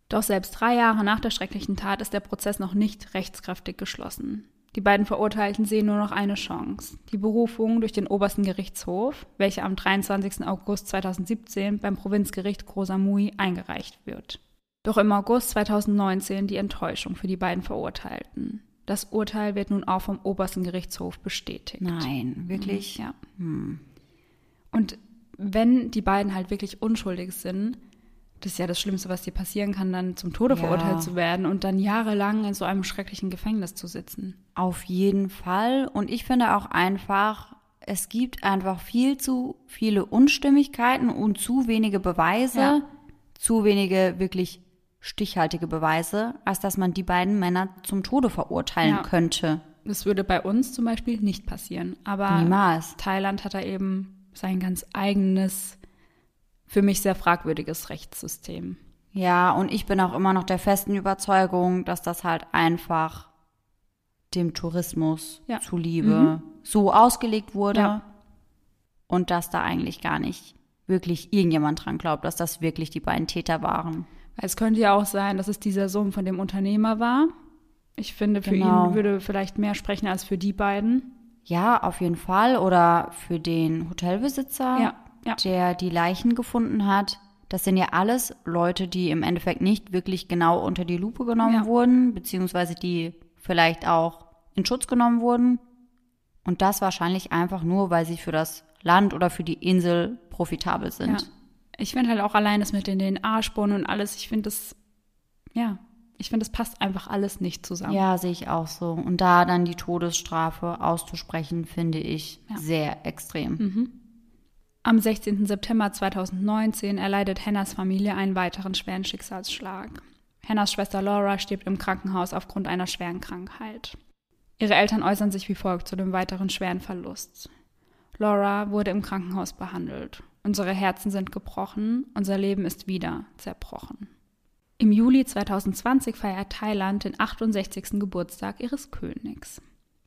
Doch selbst drei Jahre nach der schrecklichen Tat ist der Prozess noch nicht rechtskräftig geschlossen. Die beiden Verurteilten sehen nur noch eine Chance. Die Berufung durch den obersten Gerichtshof, welche am 23. August 2017 beim Provinzgericht Samui eingereicht wird. Doch im August 2019 die Enttäuschung für die beiden Verurteilten. Das Urteil wird nun auch vom obersten Gerichtshof bestätigt. Nein, wirklich. Ja. Und wenn die beiden halt wirklich unschuldig sind, das ist ja das Schlimmste, was dir passieren kann, dann zum Tode Ja. verurteilt zu werden und dann jahrelang in so einem schrecklichen Gefängnis zu sitzen. Auf jeden Fall. Und ich finde auch einfach, es gibt einfach viel zu viele Unstimmigkeiten und zu wenige Beweise, Ja. zu wenige wirklich stichhaltige Beweise, als dass man die beiden Männer zum Tode verurteilen Ja. könnte. Das würde bei uns zum Beispiel nicht passieren. Aber Niemals. Thailand hat da eben sein ganz eigenes, für mich sehr fragwürdiges Rechtssystem. Ja, und ich bin auch immer noch der festen Überzeugung, dass das halt einfach dem Tourismus Ja. zuliebe so ausgelegt wurde Ja. und dass da eigentlich gar nicht wirklich irgendjemand dran glaubt, dass das wirklich die beiden Täter waren. Es könnte ja auch sein, dass es dieser Sohn von dem Unternehmer war. Ich finde, für Genau. ihn würde vielleicht mehr sprechen als für die beiden. Ja, auf jeden Fall. Oder für den Hotelbesitzer, Ja, ja. der die Leichen gefunden hat. Das sind ja alles Leute, die im Endeffekt nicht wirklich genau unter die Lupe genommen Ja. wurden, beziehungsweise die vielleicht auch in Schutz genommen wurden. Und das wahrscheinlich einfach nur, weil sie für das Land oder für die Insel profitabel Ja. sind. Ich finde halt auch allein das mit den DNA-Spuren und alles, ich finde das, ja, ich finde, das passt einfach alles nicht zusammen. Ja, sehe ich auch so. Und da dann die Todesstrafe auszusprechen, finde ich Ja. sehr extrem. Am 16. September 2019 erleidet Hannahs Familie einen weiteren schweren Schicksalsschlag. Hannahs Schwester Laura stirbt im Krankenhaus aufgrund einer schweren Krankheit. Ihre Eltern äußern sich wie folgt zu dem weiteren schweren Verlust. Laura wurde im Krankenhaus behandelt. Unsere Herzen sind gebrochen, unser Leben ist wieder zerbrochen. Im Juli 2020 feiert Thailand den 68. Geburtstag ihres Königs.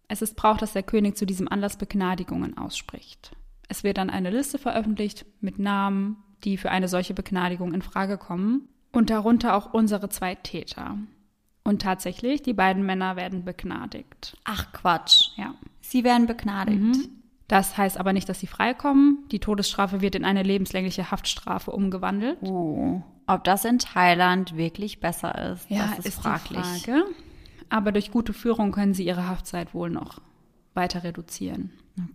Es ist Brauch, dass der König zu diesem Anlass Begnadigungen ausspricht. Es wird dann eine Liste veröffentlicht mit Namen, die für eine solche Begnadigung in Frage kommen und darunter auch unsere zwei Täter. Und tatsächlich, die beiden Männer werden begnadigt. Ach Quatsch. Ja. Sie werden begnadigt. Mhm. Das heißt aber nicht, dass sie freikommen. Die Todesstrafe wird in eine lebenslängliche Haftstrafe umgewandelt. Oh. Ob das in Thailand wirklich besser ist, das ist, fraglich. Die Frage. Aber durch gute Führung können sie ihre Haftzeit wohl noch weiter reduzieren.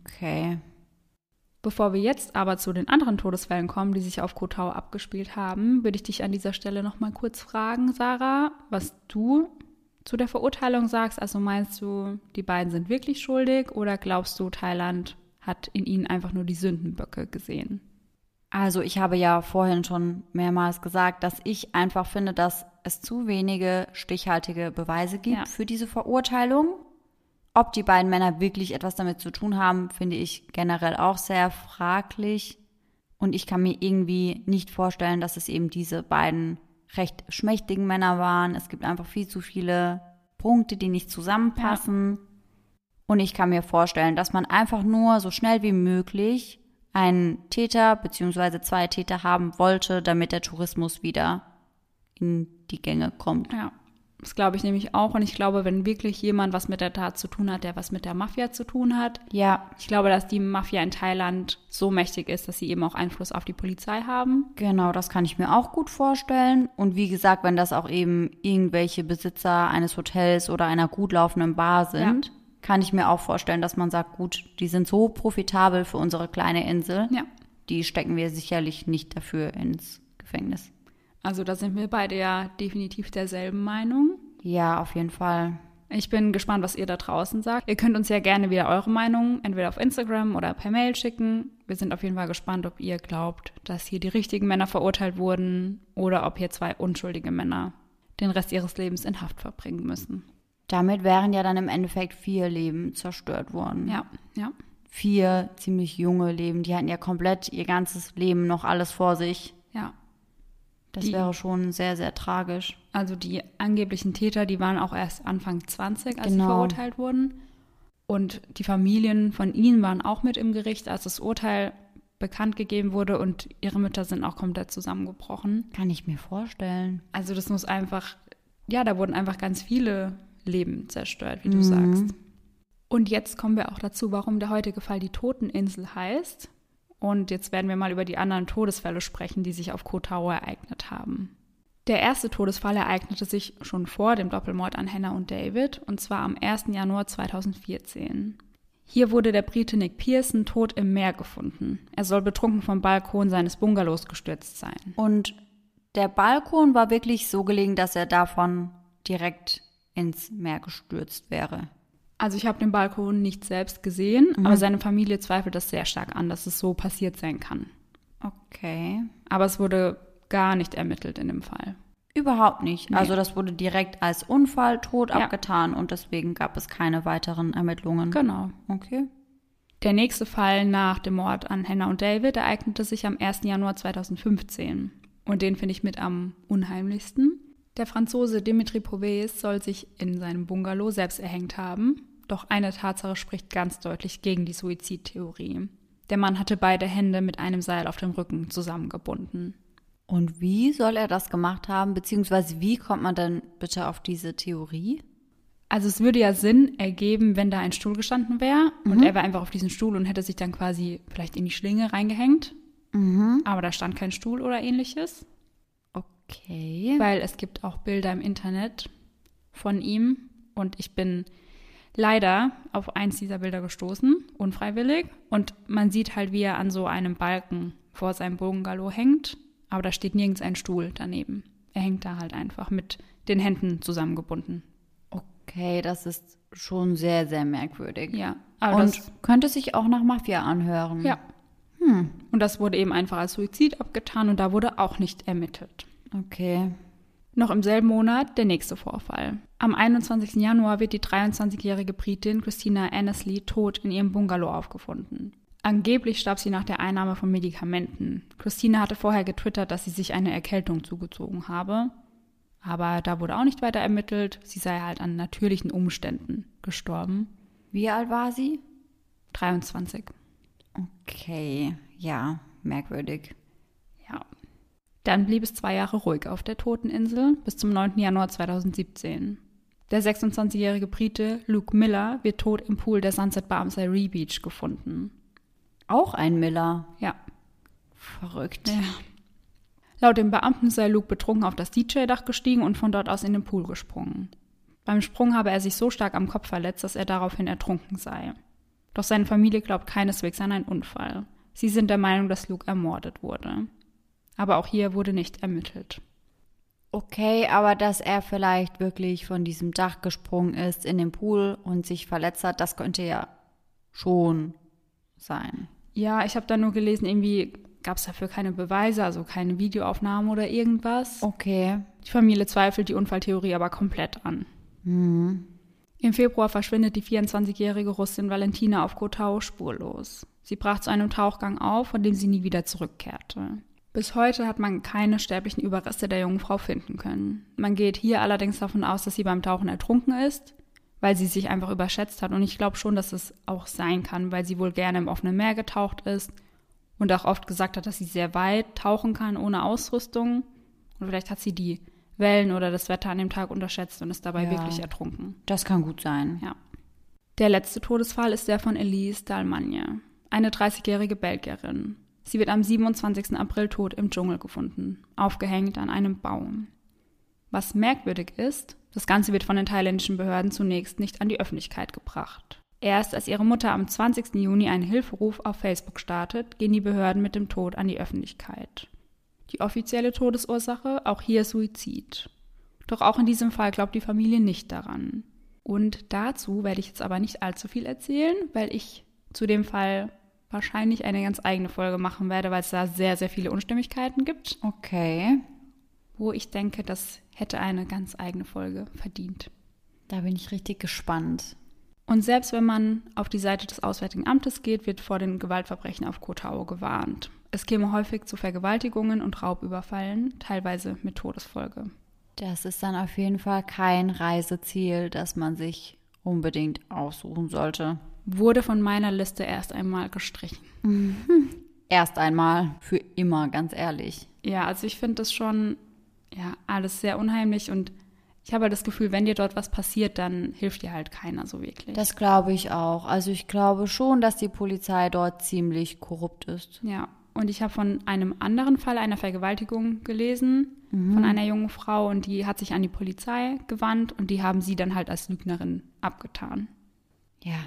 Okay. Bevor wir jetzt aber zu den anderen Todesfällen kommen, die sich auf Kotau abgespielt haben, würde ich dich an dieser Stelle noch mal kurz fragen, Sarah, was du zu der Verurteilung sagst. Also meinst du, die beiden sind wirklich schuldig oder glaubst du, Thailand hat in ihnen einfach nur die Sündenböcke gesehen? Also ich habe ja vorhin schon mehrmals gesagt, dass ich einfach finde, dass es zu wenige stichhaltige Beweise gibt Ja. für diese Verurteilung. Ob die beiden Männer wirklich etwas damit zu tun haben, finde ich generell auch sehr fraglich. Und ich kann mir irgendwie nicht vorstellen, dass es eben diese beiden recht schmächtigen Männer waren. Es gibt einfach viel zu viele Punkte, die nicht zusammenpassen. Und ich kann mir vorstellen, dass man einfach nur so schnell wie möglich einen Täter bzw. zwei Täter haben wollte, damit der Tourismus wieder in die Gänge kommt. Ja, das glaube ich nämlich auch. Und ich glaube, wenn wirklich jemand was mit der Tat zu tun hat, der was mit der Mafia zu tun hat, Ja, ich glaube, dass die Mafia in Thailand so mächtig ist, dass sie eben auch Einfluss auf die Polizei haben. genau, das kann ich mir auch gut vorstellen. Und wie gesagt, wenn das auch eben irgendwelche Besitzer eines Hotels oder einer gut laufenden Bar sind, Ja. kann ich mir auch vorstellen, dass man sagt, gut, die sind so profitabel für unsere kleine Insel, Ja. die stecken wir sicherlich nicht dafür ins Gefängnis. Also da sind wir beide ja definitiv derselben Meinung. Ja, auf jeden Fall. Ich bin gespannt, was ihr da draußen sagt. Ihr könnt uns ja gerne wieder eure Meinung entweder auf Instagram oder per Mail schicken. Wir sind auf jeden Fall gespannt, ob ihr glaubt, dass hier die richtigen Männer verurteilt wurden oder ob hier zwei unschuldige Männer den Rest ihres Lebens in Haft verbringen müssen. Damit wären ja dann im Endeffekt vier Leben zerstört worden. Ja, ja. Vier ziemlich junge Leben, die hatten ja komplett ihr ganzes Leben noch alles vor sich. Ja, Das Die- wäre schon sehr, sehr tragisch. also die angeblichen Täter, die waren auch erst Anfang 20, als sie Genau. verurteilt wurden. Und die Familien von ihnen waren auch mit im Gericht, als das Urteil bekannt gegeben wurde und ihre Mütter sind auch komplett zusammengebrochen. Kann ich mir vorstellen. Also das muss einfach, ja, da wurden einfach ganz viele Leben zerstört, wie du Mhm. sagst. Und jetzt kommen wir auch dazu, warum der heutige Fall die Toteninsel heißt. Und jetzt werden wir mal über die anderen Todesfälle sprechen, die sich auf Koh Tao ereignet haben. Der erste Todesfall ereignete sich schon vor dem Doppelmord an Hannah und David, und zwar am 1. Januar 2014. Hier wurde der Brite Nick Pearson tot im Meer gefunden. Er soll betrunken vom Balkon seines Bungalows gestürzt sein. Und der Balkon war wirklich so gelegen, dass er davon direkt ins Meer gestürzt wäre. Also ich habe den Balkon nicht selbst gesehen, aber seine Familie zweifelt das sehr stark an, dass es so passiert sein kann. Okay. Aber es wurde gar nicht ermittelt in dem Fall. Überhaupt nicht. Also das wurde direkt als Unfall tot Ja. abgetan und deswegen gab es keine weiteren Ermittlungen. Genau. Okay. Der nächste Fall nach dem Mord an Hannah und David ereignete sich am 1. Januar 2015. Und den finde ich mit am unheimlichsten. Der Franzose Dimitri Pouves soll sich in seinem Bungalow selbst erhängt haben. Doch eine Tatsache spricht ganz deutlich gegen die Suizidtheorie. Der Mann hatte beide Hände mit einem Seil auf dem Rücken zusammengebunden. Und wie soll er das gemacht haben? Beziehungsweise wie kommt man denn bitte auf diese Theorie? Also es würde ja Sinn ergeben, wenn da ein Stuhl gestanden wäre und er wäre einfach auf diesen Stuhl und hätte sich dann quasi vielleicht in die Schlinge reingehängt. Aber da stand kein Stuhl oder ähnliches, Okay. weil es gibt auch Bilder im Internet von ihm und ich bin leider auf eins dieser Bilder gestoßen, unfreiwillig. Und man sieht halt, wie er an so einem Balken vor seinem Bungalow hängt, aber da steht nirgends ein Stuhl daneben. Er hängt da halt einfach mit den Händen zusammengebunden. Okay, das ist schon sehr, sehr merkwürdig. Ja, aber Und das könnte sich auch nach Mafia anhören. Ja. Und das wurde eben einfach als Suizid abgetan und da wurde auch nicht ermittelt. Okay. Noch im selben Monat der nächste Vorfall. Am 21. Januar wird die 23-jährige Britin Christina Annesley tot in ihrem Bungalow aufgefunden. Angeblich starb sie nach der Einnahme von Medikamenten. Christine hatte vorher getwittert, dass sie sich eine Erkältung zugezogen habe. Aber da wurde auch nicht weiter ermittelt. Sie sei halt an natürlichen Umständen gestorben. Wie alt war sie? 23. Okay, ja, merkwürdig. Dann blieb es zwei Jahre ruhig auf der Toteninsel bis zum 9. Januar 2017. Der 26-jährige Brite Luke Miller wird tot im Pool der Sunset Bar am Surrey Beach gefunden. Auch ein Miller. Ja. Verrückt. ja. Laut dem Beamten sei Luke betrunken auf das DJ-Dach gestiegen und von dort aus in den Pool gesprungen. Beim Sprung habe er sich so stark am Kopf verletzt, dass er daraufhin ertrunken sei. Doch seine Familie glaubt keineswegs an einen Unfall. Sie sind der Meinung, dass Luke ermordet wurde. Aber auch hier wurde nicht ermittelt. Okay, aber dass er vielleicht wirklich von diesem Dach gesprungen ist in den Pool und sich verletzt hat, das könnte ja schon sein. Ja, ich habe da nur gelesen, irgendwie gab es dafür keine Beweise, also keine Videoaufnahmen oder irgendwas. Okay. Die Familie zweifelt die Unfalltheorie aber komplett an. Mhm. Im Februar verschwindet die 24-jährige Russin Valentina auf Kotau spurlos. Sie brach zu einem Tauchgang auf, von dem sie nie wieder zurückkehrte. Bis heute hat man keine sterblichen Überreste der jungen Frau finden können. Man geht hier allerdings davon aus, dass sie beim Tauchen ertrunken ist, weil sie sich einfach überschätzt hat. Und ich glaube schon, dass es auch sein kann, weil sie wohl gerne im offenen Meer getaucht ist und auch oft gesagt hat, dass sie sehr weit tauchen kann ohne Ausrüstung. Und vielleicht hat sie die Wellen oder das Wetter an dem Tag unterschätzt und ist dabei Ja. wirklich ertrunken. Das kann gut sein. Ja. Der letzte Todesfall ist der von Elise Dalmagne, eine 30-jährige Belgierin. Sie wird am 27. April tot im Dschungel gefunden, aufgehängt an einem Baum. Was merkwürdig ist, das Ganze wird von den thailändischen Behörden zunächst nicht an die Öffentlichkeit gebracht. Erst als ihre Mutter am 20. Juni einen Hilferuf auf Facebook startet, gehen die Behörden mit dem Tod an die Öffentlichkeit. Die offizielle Todesursache, auch hier Suizid. Doch auch in diesem Fall glaubt die Familie nicht daran. Und dazu werde ich jetzt aber nicht allzu viel erzählen, weil ich zu dem Fall wahrscheinlich eine ganz eigene Folge machen werde, weil es da sehr, sehr viele Unstimmigkeiten gibt, Okay. wo ich denke, das hätte eine ganz eigene Folge verdient. Da bin ich richtig gespannt. Und selbst wenn man auf die Seite des Auswärtigen Amtes geht, wird vor den Gewaltverbrechen auf Koh Tao gewarnt. Es käme häufig zu Vergewaltigungen und Raubüberfallen, teilweise mit Todesfolge. Das ist dann auf jeden Fall kein Reiseziel, das man sich unbedingt aussuchen sollte. Wurde von meiner Liste erst einmal gestrichen. Erst einmal für immer, ganz ehrlich. Ja, also ich finde das schon ja, alles sehr unheimlich und ich habe halt das Gefühl, wenn dir dort was passiert, dann hilft dir halt keiner so wirklich. Das glaube ich auch. Also ich glaube schon, dass die Polizei dort ziemlich korrupt ist. ja, und ich habe von einem anderen Fall einer Vergewaltigung gelesen, von einer jungen Frau und die hat sich an die Polizei gewandt und die haben sie dann halt als Lügnerin abgetan. Ja,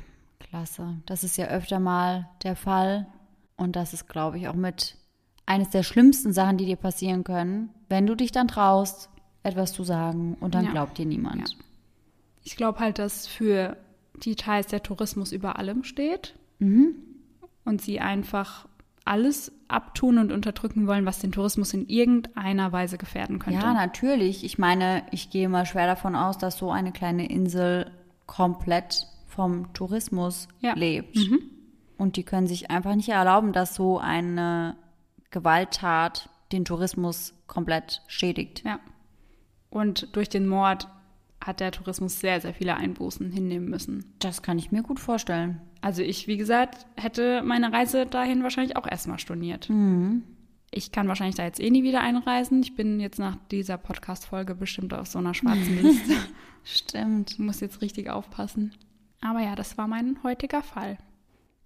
klasse. Das ist ja öfter mal der Fall. Und das ist, glaube ich, auch mit eines der schlimmsten Sachen, die dir passieren können, wenn du dich dann traust, etwas zu sagen und dann Ja. glaubt dir niemand. Ja. Ich glaube halt, dass für die Thais der Tourismus über allem steht und sie einfach alles abtun und unterdrücken wollen, was den Tourismus in irgendeiner Weise gefährden könnte. Ja, natürlich. Ich meine, ich gehe mal schwer davon aus, dass so eine kleine Insel komplett vom Tourismus Ja. lebt. Und die können sich einfach nicht erlauben, dass so eine Gewalttat den Tourismus komplett schädigt. Ja. Und durch den Mord hat der Tourismus sehr, sehr viele Einbußen hinnehmen müssen. Das kann ich mir gut vorstellen. Also ich, wie gesagt, hätte meine Reise dahin wahrscheinlich auch erstmal storniert. Ich kann wahrscheinlich da jetzt eh nie wieder einreisen. Ich bin jetzt nach dieser Podcast-Folge bestimmt auf so einer schwarzen Liste. Stimmt. Ich muss jetzt richtig aufpassen. Aber ja, das war mein heutiger Fall.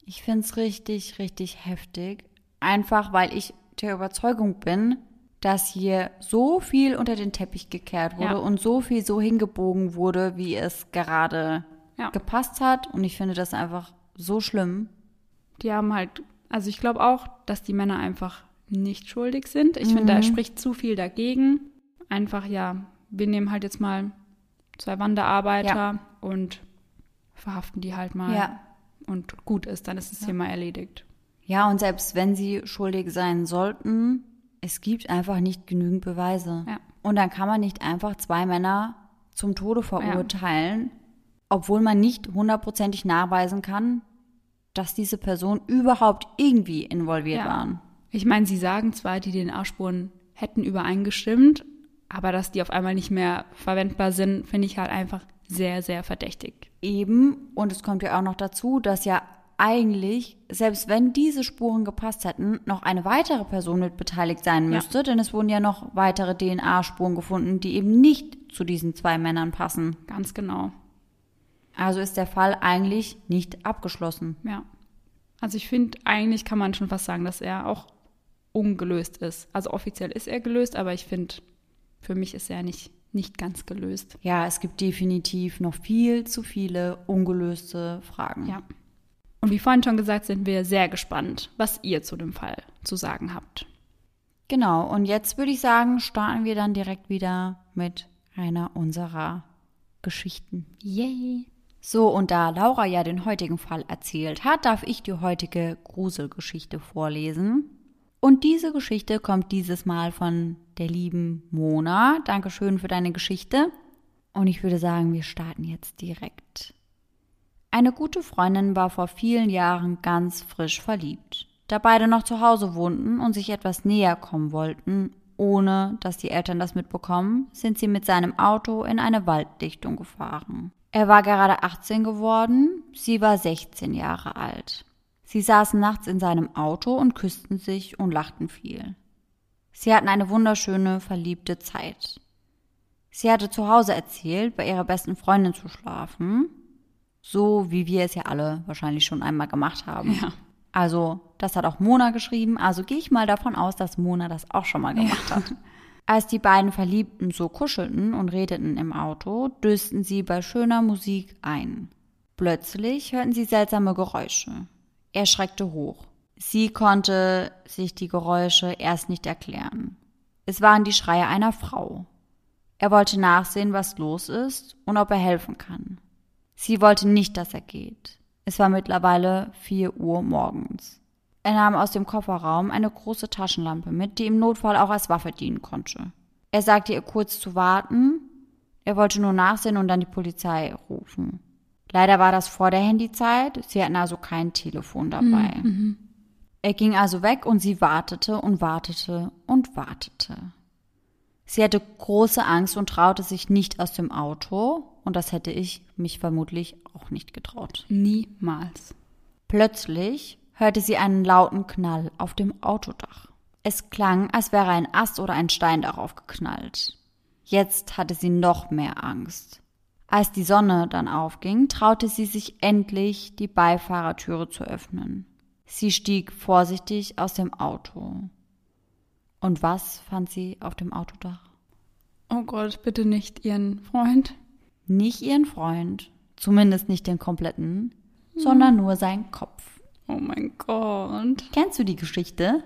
Ich finde es richtig, richtig heftig. Einfach weil ich der Überzeugung bin, dass hier so viel unter den Teppich gekehrt wurde Ja. und so viel so hingebogen wurde, wie es gerade Ja. gepasst hat. Und ich finde das einfach so schlimm. Die haben halt, also ich glaube auch, dass die Männer einfach nicht schuldig sind. Ich finde, da spricht zu viel dagegen. Einfach, ja, wir nehmen halt jetzt mal zwei Wanderarbeiter und verhaften die halt mal. Ja. Und gut ist, dann ist das Thema erledigt. Ja, und selbst wenn sie schuldig sein sollten, es gibt einfach nicht genügend Beweise. Ja. Und dann kann man nicht einfach zwei Männer zum Tode verurteilen, obwohl man nicht hundertprozentig nachweisen kann, dass diese Personen überhaupt irgendwie involviert Ja. waren. Ich meine, sie sagen zwar, die DNA-Spuren hätten übereingestimmt, aber dass die auf einmal nicht mehr verwendbar sind, finde ich halt einfach sehr, sehr verdächtig. Eben, und es kommt ja auch noch dazu, dass ja eigentlich, selbst wenn diese Spuren gepasst hätten, noch eine weitere Person mit beteiligt sein Ja. müsste, denn es wurden ja noch weitere DNA-Spuren gefunden, die eben nicht zu diesen zwei Männern passen. Ganz genau. Also ist der Fall eigentlich nicht abgeschlossen. Ja. Also ich finde, eigentlich kann man schon fast sagen, dass er auch ungelöst ist. Also offiziell ist er gelöst, aber ich finde, für mich ist er nicht, nicht ganz gelöst. Ja, es gibt definitiv noch viel zu viele ungelöste Fragen. Ja. Und wie vorhin schon gesagt, sind wir sehr gespannt, was ihr zu dem Fall zu sagen habt. Genau, und jetzt würde ich sagen, starten wir dann direkt wieder mit einer unserer Geschichten. Yay! So, und da Laura ja den heutigen Fall erzählt hat, darf ich die heutige Gruselgeschichte vorlesen. Und diese Geschichte kommt dieses Mal von der lieben Mona. Dankeschön für deine Geschichte. Und ich würde sagen, wir starten jetzt direkt. Eine gute Freundin war vor vielen Jahren ganz frisch verliebt. Da beide noch zu Hause wohnten und sich etwas näher kommen wollten, ohne dass die Eltern das mitbekommen, sind sie mit seinem Auto in eine Walddichtung gefahren. Er war gerade 18 geworden, sie war 16 Jahre alt. Sie saßen nachts in seinem Auto und küssten sich und lachten viel. Sie hatten eine wunderschöne, verliebte Zeit. Sie hatte zu Hause erzählt, bei ihrer besten Freundin zu schlafen, so wie wir es ja alle wahrscheinlich schon einmal gemacht haben. Ja. Also, das hat auch Mona geschrieben, also gehe ich mal davon aus, dass Mona das auch schon mal gemacht hat. Als die beiden Verliebten so kuschelten und redeten im Auto, dösten sie bei schöner Musik ein. Plötzlich hörten sie seltsame Geräusche. Er schreckte hoch. Sie konnte sich die Geräusche erst nicht erklären. Es waren die Schreie einer Frau. Er wollte nachsehen, was los ist und ob er helfen kann. Sie wollte nicht, dass er geht. Es war mittlerweile vier Uhr morgens. Er nahm aus dem Kofferraum eine große Taschenlampe mit, die im Notfall auch als Waffe dienen konnte. Er sagte ihr kurz zu warten. Er wollte nur nachsehen und dann die Polizei rufen. Leider war das vor der Handyzeit, sie hatten also kein Telefon dabei. Er ging also weg und sie wartete und wartete und wartete. Sie hatte große Angst und traute sich nicht aus dem Auto, und das hätte ich mich vermutlich auch nicht getraut. Niemals. Plötzlich hörte sie einen lauten Knall auf dem Autodach. Es klang, als wäre ein Ast oder ein Stein darauf geknallt. Jetzt hatte sie noch mehr Angst. Als die Sonne dann aufging, traute sie sich endlich, die Beifahrertüre zu öffnen. Sie stieg vorsichtig aus dem Auto. Und was fand sie auf dem Autodach? Oh Gott, bitte nicht ihren Freund. Nicht ihren Freund, zumindest nicht den kompletten, sondern nur seinen Kopf. Oh mein Gott. Kennst du die Geschichte?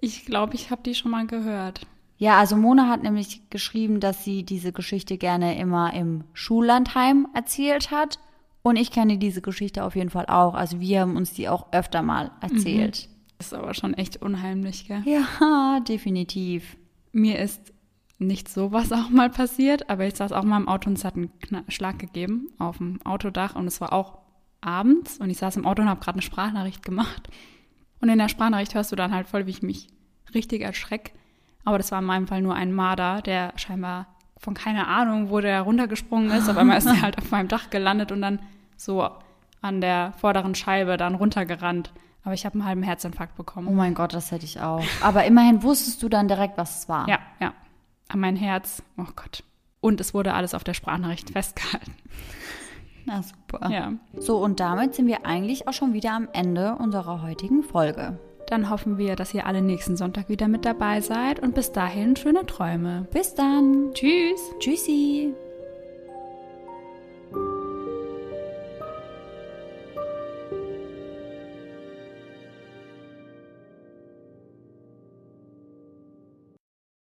Ich glaube, ich habe die schon mal gehört. Ja, also Mona hat nämlich geschrieben, dass sie diese Geschichte gerne immer im Schullandheim erzählt hat. Und ich kenne diese Geschichte auf jeden Fall auch. Also wir haben uns die auch öfter mal erzählt. Ist aber schon echt unheimlich, gell? Ja, definitiv. Mir ist nicht sowas auch mal passiert, aber ich saß auch mal im Auto und es hat einen Kna Schlag gegeben auf dem Autodach und es war auch abends und ich saß im Auto und habe gerade eine Sprachnachricht gemacht. Und in der Sprachnachricht hörst du dann halt voll, wie ich mich richtig erschreck. Aber das war in meinem Fall nur ein Marder, der scheinbar von keine Ahnung, wo der runtergesprungen ist. Auf einmal ist er halt auf meinem Dach gelandet und dann so an der vorderen Scheibe dann runtergerannt. Aber ich habe einen halben Herzinfarkt bekommen. Oh mein Gott, das hätte ich auch. Aber immerhin wusstest du dann direkt, was es war. Ja, ja. An mein Herz. Oh Gott. Und es wurde alles auf der Sprachnachricht festgehalten. Na super. Ja. So, und damit sind wir eigentlich auch schon wieder am Ende unserer heutigen Folge. Dann hoffen wir, dass ihr alle nächsten Sonntag wieder mit dabei seid und bis dahin schöne Träume. Bis dann. Tschüss. Tschüssi.